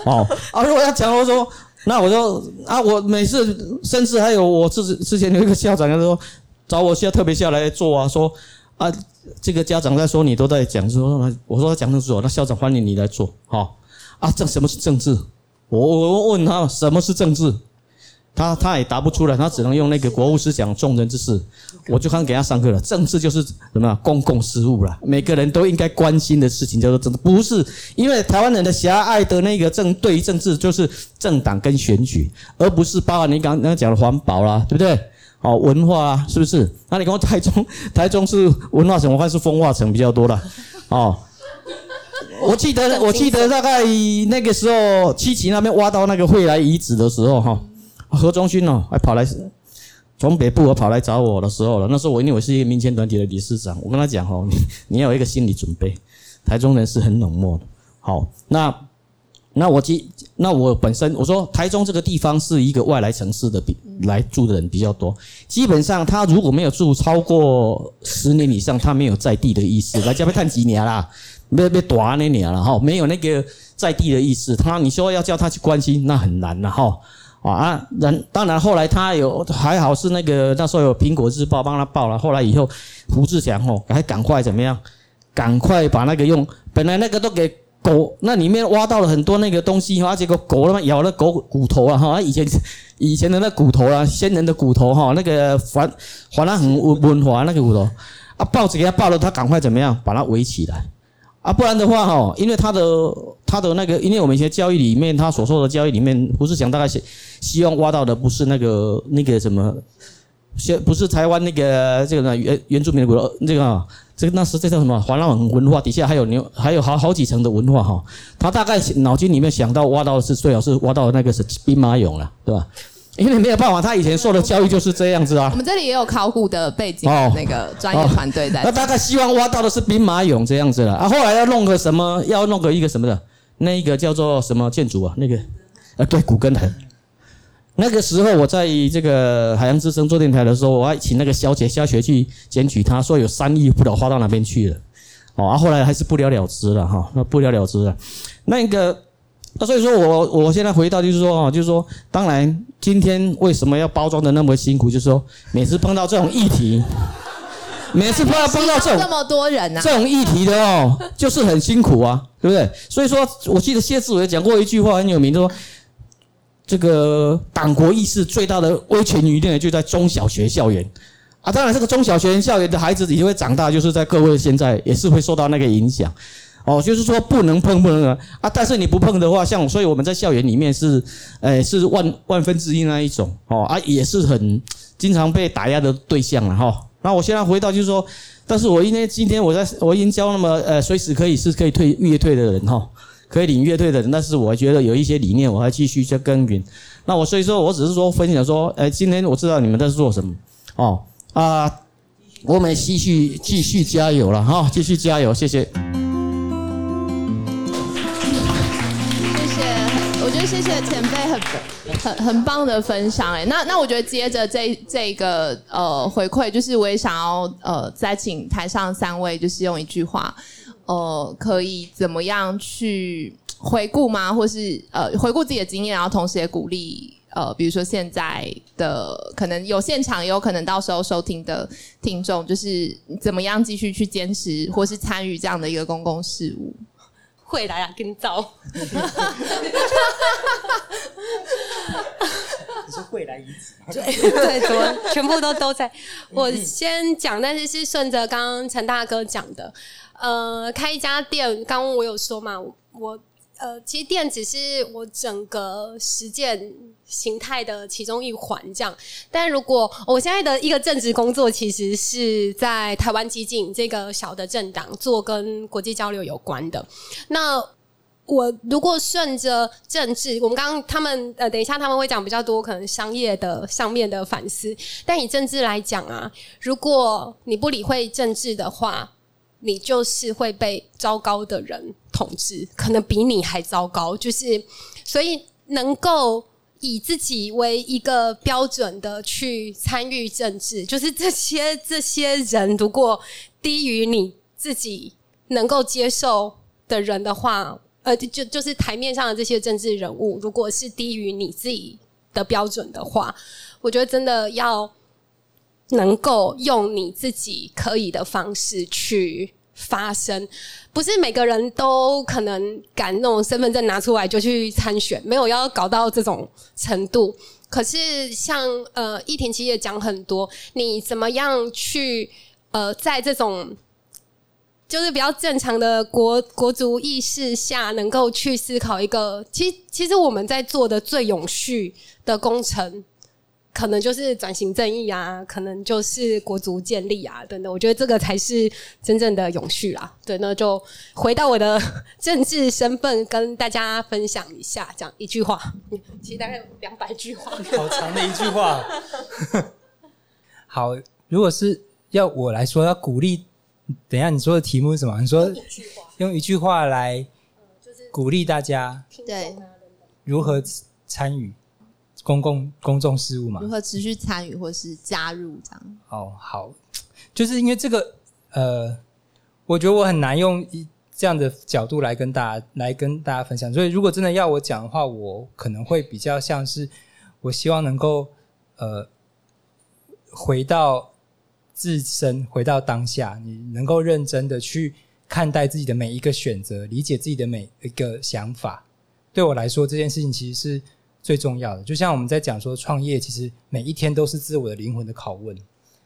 哦 啊，如果要讲，我说那我说啊，我每次甚至还有我之之前有一个校长，他说找我下特别下来做啊，说啊。这个家长在说，你都在讲说，我说他讲清楚，那校长欢迎你来做，哈啊，这什么是政治？我我问他什么是政治，他他也答不出来，他只能用那个国务思想众人之事，我就看给他上课了。政治就是什么公共事务啦，每个人都应该关心的事情叫做政治，不是因为台湾人的狭隘的那个政对于政治就是政党跟选举，而不是包含你刚刚讲的环保啦，对不对？哦，文化啊，是不是？那你跟我台中，台中是文化城，我看是风化城比较多的。哦，我记得，我记得大概那个时候，七期那边挖到那个惠来遗址的时候，哈，何忠勋哦，还跑来从北部我跑来找我的时候了。那时候我因为我是一个民间团体的理事长，我跟他讲哦，你你要有一个心理准备，台中人是很冷漠的。好，那。那我记，那我本身我说台中这个地方是一个外来城市的比来住的人比较多，基本上他如果没有住超过十年以上，他没有在地的意思。来这边探几年啦，别别多那年了哈，没有那个在地的意思。他你说要叫他去关心，那很难了哈啊。然当然后来他有还好是那个那时候有苹果日报帮他报了，后来以后胡志强吼还赶快怎么样，赶快把那个用本来那个都给。狗那里面挖到了很多那个东西哈，结果狗他妈咬了狗骨头啊哈，以前以前的那骨头啊，先人的骨头哈，那个还还了很温滑那个骨头啊，报纸给他报了，他赶快怎么样把它围起来啊，不然的话哈，因为他的他的那个，因为我们以前教育里面他所说的教育里面，不是讲大概希希望挖到的不是那个那个什么，先不是台湾那个这个原原住民的骨头这个。这个那是这叫什么？环绕文化底下还有牛，还有好好几层的文化哈。他大概脑筋里面想到挖到的是最好是挖到那个是兵马俑了，对吧？因为没有办法，他以前受的教育就是这样子啊。我们这里也有考古的背景，那个专业团队在。那大概希望挖到的是兵马俑这样子了啊。后来要弄个什么？要弄个一个什么的？那个叫做什么建筑啊？那个啊，对，古根藤。那个时候我在这个海洋之声做电台的时候，我还请那个小姐下学去检举，他说有三亿不知道花到哪边去了，哦，啊，后来还是不了了之了哈，那不了了之了。那个，那所以说我我现在回到就是说啊，就是说，当然今天为什么要包装的那么辛苦？就是说每次碰到这种议题，每次碰到碰到这种这么多人啊，这种议题的哦，就是很辛苦啊，对不对？所以说，我记得谢志伟讲过一句话很有名，说。这个党国意识最大的威权余孽就在中小学校园啊！当然，这个中小学校园的孩子也会长大，就是在各位现在也是会受到那个影响哦。就是说不能碰，不能啊！啊，但是你不碰的话，像所以我们在校园里面是，诶，是万万分之一那一种哦啊，也是很经常被打压的对象了哈。那我现在回到就是说，但是我因为今天我在我已经教那么呃，随时可以是可以退月退的人哈。可以领月退的人，但是我觉得有一些理念，我还继续在耕耘。那我所以说我只是说分享说，哎，今天我知道你们在做什么哦啊，我们继续继续加油了哈，继续加油，谢。谢谢谢前辈很很很棒的分享哎，那那我觉得接着这这个呃回馈，就是我也想要呃再请台上三位，就是用一句话。呃，可以怎么样去回顾吗？或是呃，回顾自己的经验，然后同时也鼓励呃，比如说现在的可能有现场，也有可能到时候收听的听众，就是怎么样继续去坚持，或是参与这样的一个公共事务。会来啊，跟造。你是会来一次对 对，怎么全部都都在？我先讲，但是是顺着刚刚陈大哥讲的。呃，开一家店，刚刚我有说嘛，我呃，其实电只是我整个实践形态的其中一环，这样。但如果我现在的一个正职工作，其实是在台湾基进这个小的政党做跟国际交流有关的。那我如果顺着政治，我们刚刚他们呃，等一下他们会讲比较多可能商业的上面的反思。但以政治来讲啊，如果你不理会政治的话，你就是会被糟糕的人统治，可能比你还糟糕。就是，所以能够以自己为一个标准的去参与政治，就是这些这些人如果低于你自己能够接受的人的话，呃，就就是台面上的这些政治人物，如果是低于你自己的标准的话，我觉得真的要。能够用你自己可以的方式去发声，不是每个人都可能敢那种身份证拿出来就去参选，没有要搞到这种程度。可是像呃，奕婷其实也讲很多，你怎么样去呃，在这种就是比较正常的国国族意识下，能够去思考一个，其实其实我们在做的最永续的工程。可能就是转型正义啊，可能就是国足建立啊，等等。我觉得这个才是真正的永续啦。对，那就回到我的 政治身份，跟大家分享一下，讲一句话。其实大概有两百句话，好长的一句话。好，如果是要我来说，要鼓励，等一下你说的题目是什么？你说用一句话来鼓励大家，对，如何参与？公共公众事务嘛，如何持续参与或是加入这样？哦，好，就是因为这个，呃，我觉得我很难用一这样的角度来跟大家来跟大家分享。所以，如果真的要我讲的话，我可能会比较像是，我希望能够呃回到自身，回到当下，你能够认真的去看待自己的每一个选择，理解自己的每一个想法。对我来说，这件事情其实是。最重要的，就像我们在讲说创业，其实每一天都是自我的灵魂的拷问。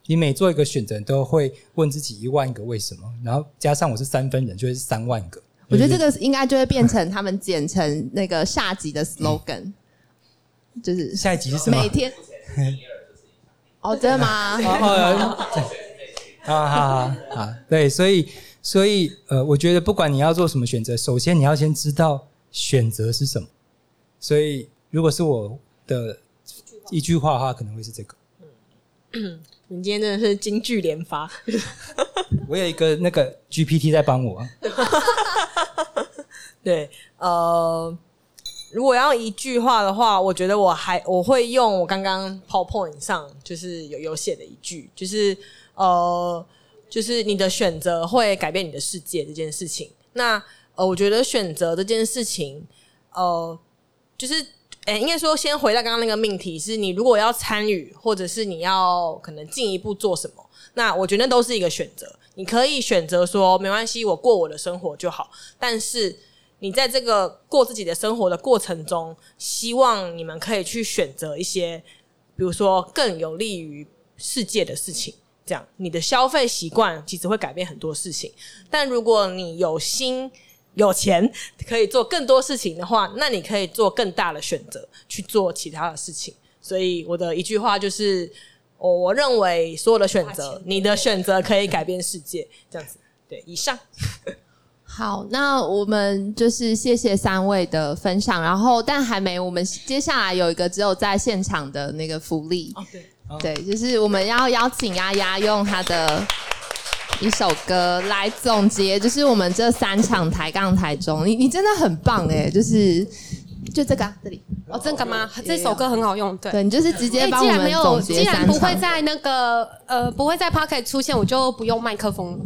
你每做一个选择，都会问自己一万个为什么，然后加上我是三分人，就会是三万个。我觉得这个应该就会变成他们剪成那个下集的 slogan，、嗯、就是下一集是什么？每天。哦，真的吗？好好好好，对，所以所以呃，我觉得不管你要做什么选择，首先你要先知道选择是什么，所以。如果是我的一句话的话，可能会是这个。嗯，你今天真的是金句连发。我有一个那个 GPT 在帮我。对，呃，如果要一句话的话，我觉得我还我会用我刚刚 PowerPoint 上就是有有写的一句，就是呃，就是你的选择会改变你的世界这件事情。那呃，我觉得选择这件事情，呃，就是。哎，应该说，先回到刚刚那个命题，是你如果要参与，或者是你要可能进一步做什么，那我觉得那都是一个选择。你可以选择说没关系，我过我的生活就好。但是你在这个过自己的生活的过程中，希望你们可以去选择一些，比如说更有利于世界的事情。这样，你的消费习惯其实会改变很多事情。但如果你有心，有钱可以做更多事情的话，那你可以做更大的选择去做其他的事情。所以我的一句话就是，我我认为所有的选择，你的选择可以改变世界。这样子，对，以上。好，那我们就是谢谢三位的分享，然后但还没，我们接下来有一个只有在现场的那个福利。哦，对，对，就是我们要邀请丫丫用她的。一首歌来总结，就是我们这三场抬杠台中，你你真的很棒哎，就是就这个啊，这里哦，这个吗？这首歌很好用，对，对你就是直接帮我们总结三场。既然不会在那个呃不会在 Pocket 出现，我就不用麦克风了。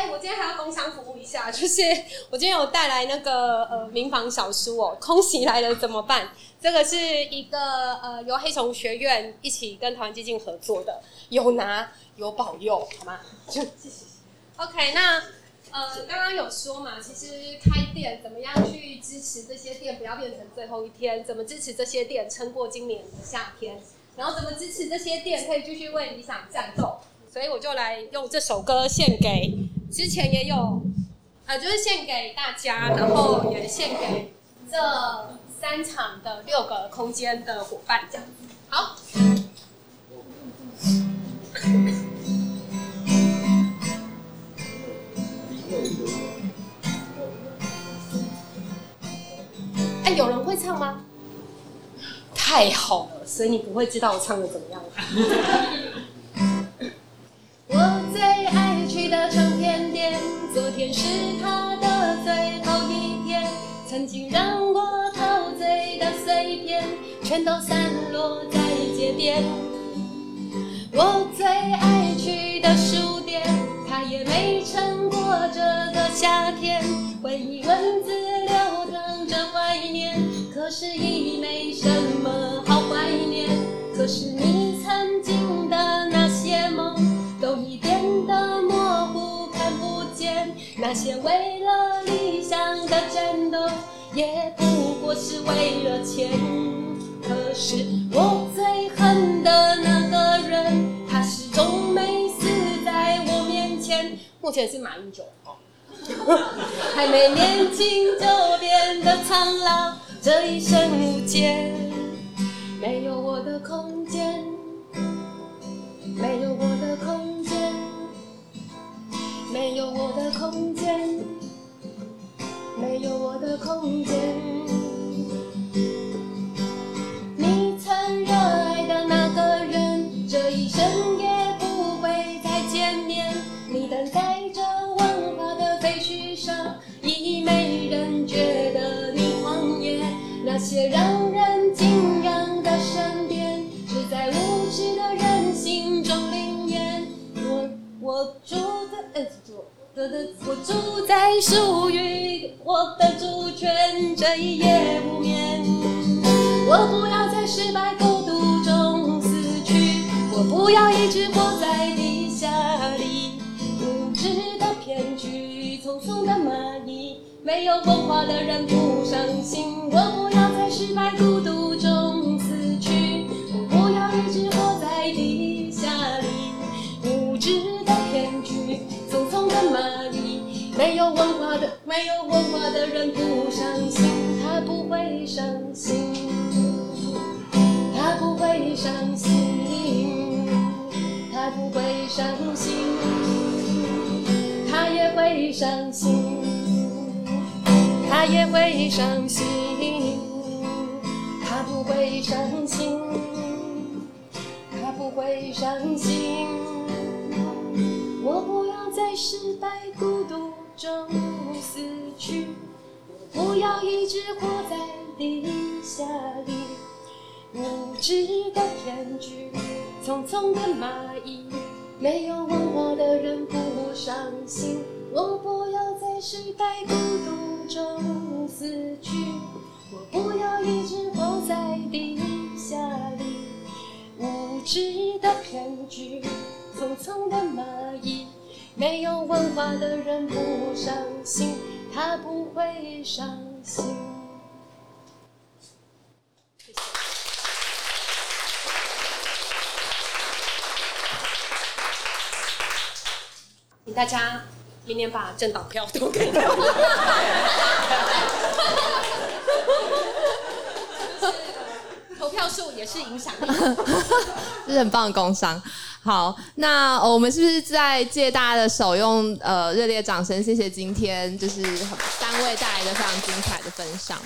哎、欸，我今天还要工商服务一下，就是我今天有带来那个呃民房小书哦，空袭来了怎么办？这个是一个呃由黑熊学院一起跟台湾基金合作的，有拿。有保佑，好吗？就 OK。那呃，刚刚有说嘛，其实开店怎么样去支持这些店不要变成最后一天？怎么支持这些店撑过今年的夏天？然后怎么支持这些店可以继续为理想战斗？所以我就来用这首歌献给之前也有呃，就是献给大家，然后也献给这三场的六个空间的伙伴，这样。好。哎，有人会唱吗？太好了，所以你不会知道我唱的怎么样。我最爱去的唱片店，昨天是他的最后一天。曾经让我陶醉的碎片，全都散落在街边。我最爱去的书店，它也没撑过这个夏天。回忆文字流淌着怀念，可是已没什么好怀念。可是你那些为了理想的战斗，也不过是为了钱。可是我最恨的那个人，他始终没死在我面前。目前是马英九。还没年轻就变得苍老，这一生无解，没有我的空间，我的空间，没有我的空间。我的我住在属于我的主权这一夜无眠。我不要在失败孤独中死去，我不要一直活在地下里。无知的骗局，匆匆的蚂蚁，没有文化的人不伤心。我不要在失败孤独中没有文化的没有文化的人不伤心，他不会伤心，他不会伤心，他不会伤心。他也会伤心，他也会伤心，他不会伤心，他不会伤心。我不要再失败孤独中死去，我不要一直活在地下里。无知的骗局，匆匆的蚂蚁。没有文化的人不伤心，我不要在失败孤独中死去，我不要一直活在地下里。无知的骗局，匆匆的蚂蚁，没有文化的人不伤心，他不会伤心。大家明年把政党票都给他。投票数也是影响力，这 是很棒的工商。好，那我们是不是在借大家的手，用呃热烈掌声，谢谢今天就是三位带来的非常精彩的分享。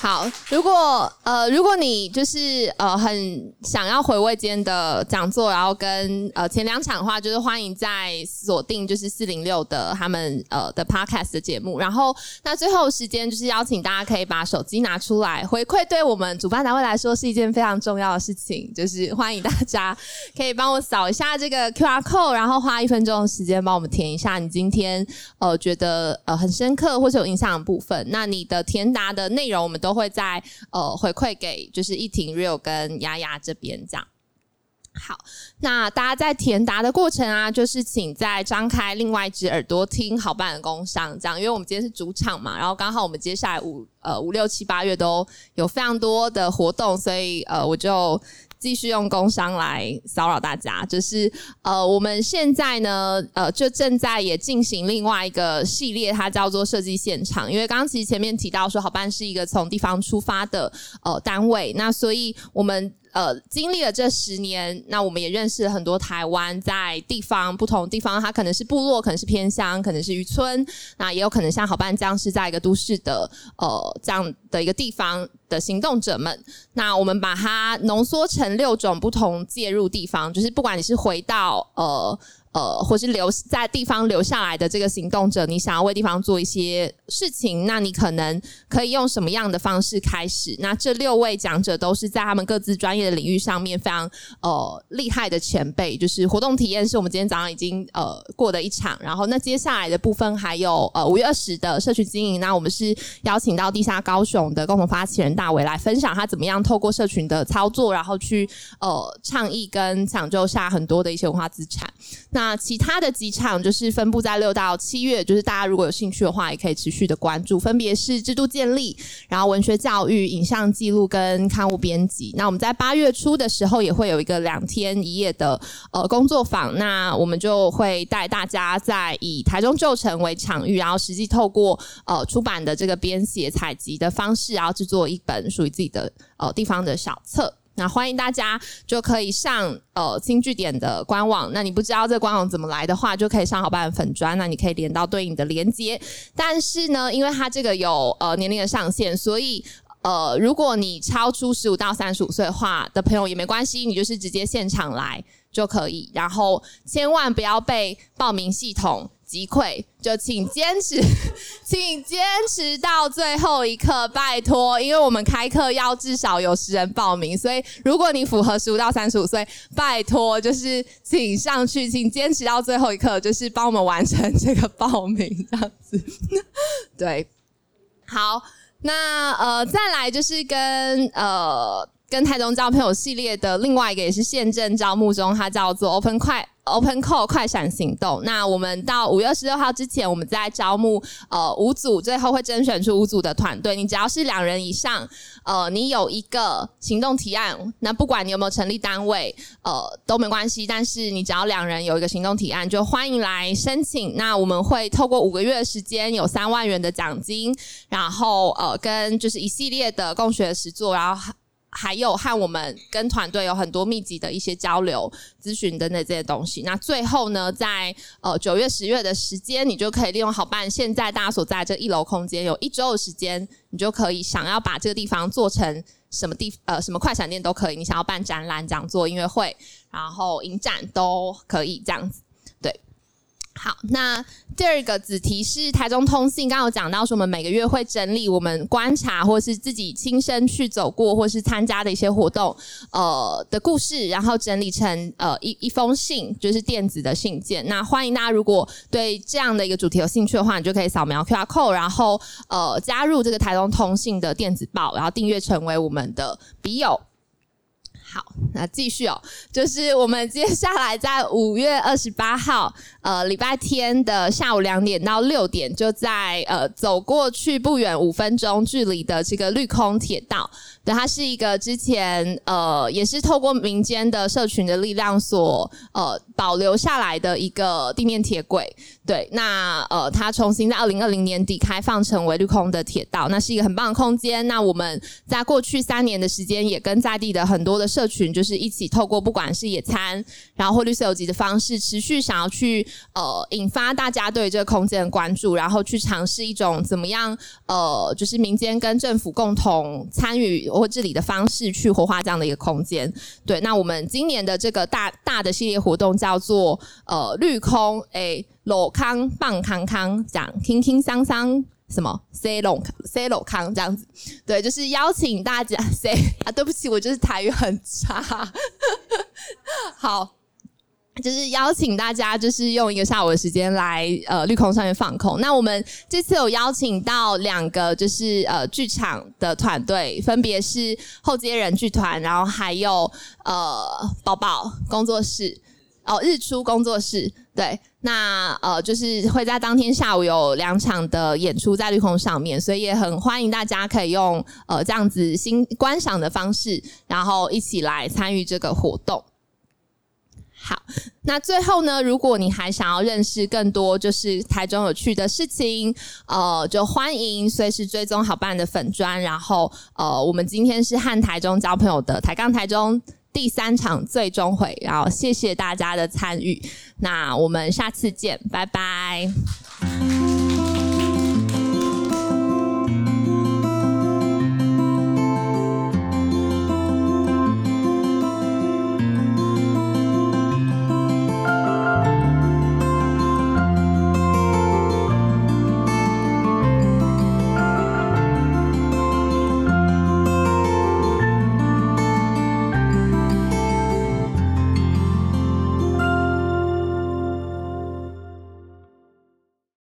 好，如果呃，如果你就是呃很想要回味今天的讲座，然后跟呃前两场的话，就是欢迎在锁定就是四零六的他们呃的 podcast 的节目。然后那最后时间就是邀请大家可以把手机拿出来回馈，对我们主办单位来说是一件非常重要的事情。就是欢迎大家可以帮我扫一下这个 QR code，然后花一分钟的时间帮我们填一下你今天呃觉得呃很深刻或者有印象的部分。那你的填答的内容我们都。都会在呃回馈给就是一婷 Real 跟丫丫这边这样。好，那大家在填答的过程啊，就是请再张开另外一只耳朵听好办的工商这样，因为我们今天是主场嘛，然后刚好我们接下来五呃五六七八月都有非常多的活动，所以呃我就继续用工商来骚扰大家，就是呃，我们现在呢，呃，就正在也进行另外一个系列，它叫做设计现场。因为刚刚其实前面提到说，好办是一个从地方出发的呃单位，那所以我们。呃，经历了这十年，那我们也认识了很多台湾在地方不同地方，它可能是部落，可能是偏乡，可能是渔村，那也有可能像好伴这样是在一个都市的呃这样的一个地方的行动者们。那我们把它浓缩成六种不同介入地方，就是不管你是回到呃。呃，或是留在地方留下来的这个行动者，你想要为地方做一些事情，那你可能可以用什么样的方式开始？那这六位讲者都是在他们各自专业的领域上面非常呃厉害的前辈。就是活动体验是我们今天早上已经呃过的一场，然后那接下来的部分还有呃五月二十的社群经营，那我们是邀请到地下高雄的共同发起人大伟来分享他怎么样透过社群的操作，然后去呃倡议跟抢救下很多的一些文化资产。那其他的几场就是分布在六到七月，就是大家如果有兴趣的话，也可以持续的关注。分别是制度建立，然后文学教育、影像记录跟刊物编辑。那我们在八月初的时候也会有一个两天一夜的呃工作坊，那我们就会带大家在以台中旧城为场域，然后实际透过呃出版的这个编写采集的方式，然后制作一本属于自己的呃地方的小册。那欢迎大家就可以上呃新据点的官网。那你不知道这官网怎么来的话，就可以上好办粉专。那你可以连到对应的连接。但是呢，因为它这个有呃年龄的上限，所以呃如果你超出十五到三十五岁的话的朋友也没关系，你就是直接现场来就可以。然后千万不要被报名系统击溃，就请坚持，请坚持到最后一刻，拜托，因为我们开课要至少有十人报名，所以如果你符合十五到三十五岁，拜托，就是请上去，请坚持到最后一刻，就是帮我们完成这个报名，这样子。对，好，那呃，再来就是跟呃跟台中交朋友系列的另外一个也是现正招募中，它叫做 Open 快。Open Call 快闪行动，那我们到五月十六号之前，我们在招募呃五组，最后会甄选出五组的团队。你只要是两人以上，呃，你有一个行动提案，那不管你有没有成立单位，呃，都没关系。但是你只要两人有一个行动提案，就欢迎来申请。那我们会透过五个月的时间，有三万元的奖金，然后呃，跟就是一系列的共学实作，然后。还有和我们跟团队有很多密集的一些交流、咨询等等这些东西。那最后呢，在呃九月、十月的时间，你就可以利用好办现在大家所在这一楼空间，有一周的时间，你就可以想要把这个地方做成什么地呃什么快闪店都可以。你想要办展览、讲座、音乐会，然后影展都可以这样子。好，那第二个子题是台中通信，刚刚有讲到说，我们每个月会整理我们观察或是自己亲身去走过或是参加的一些活动，呃的故事，然后整理成呃一一封信，就是电子的信件。那欢迎大家如果对这样的一个主题有兴趣的话，你就可以扫描 QR code，然后呃加入这个台中通信的电子报，然后订阅成为我们的笔友。好，那继续哦，就是我们接下来在五月二十八号，呃，礼拜天的下午两点到六点，就在呃走过去不远五分钟距离的这个绿空铁道。对，它是一个之前呃也是透过民间的社群的力量所呃保留下来的一个地面铁轨。对，那呃它重新在二零二零年底开放成为绿空的铁道，那是一个很棒的空间。那我们在过去三年的时间，也跟在地的很多的社群，就是一起透过不管是野餐，然后或绿色游集的方式，持续想要去呃引发大家对这个空间的关注，然后去尝试一种怎么样呃就是民间跟政府共同参与。或治理的方式去活化这样的一个空间，对。那我们今年的这个大大的系列活动叫做呃绿空诶，裸康棒康康讲听听桑桑什么 say 龙康这样子，对，就是邀请大家 say 啊，对不起，我就是台语很差，好。就是邀请大家，就是用一个下午的时间来呃绿空上面放空。那我们这次有邀请到两个，就是呃剧场的团队，分别是后街人剧团，然后还有呃宝宝工作室哦日出工作室。对，那呃，就是会在当天下午有两场的演出在绿空上面，所以也很欢迎大家可以用呃这样子新观赏的方式，然后一起来参与这个活动。好，那最后呢，如果你还想要认识更多就是台中有趣的事情，呃，就欢迎随时追踪好办的粉砖。然后呃，我们今天是和台中交朋友的抬杠台中第三场最终回，然后谢谢大家的参与，那我们下次见，拜拜。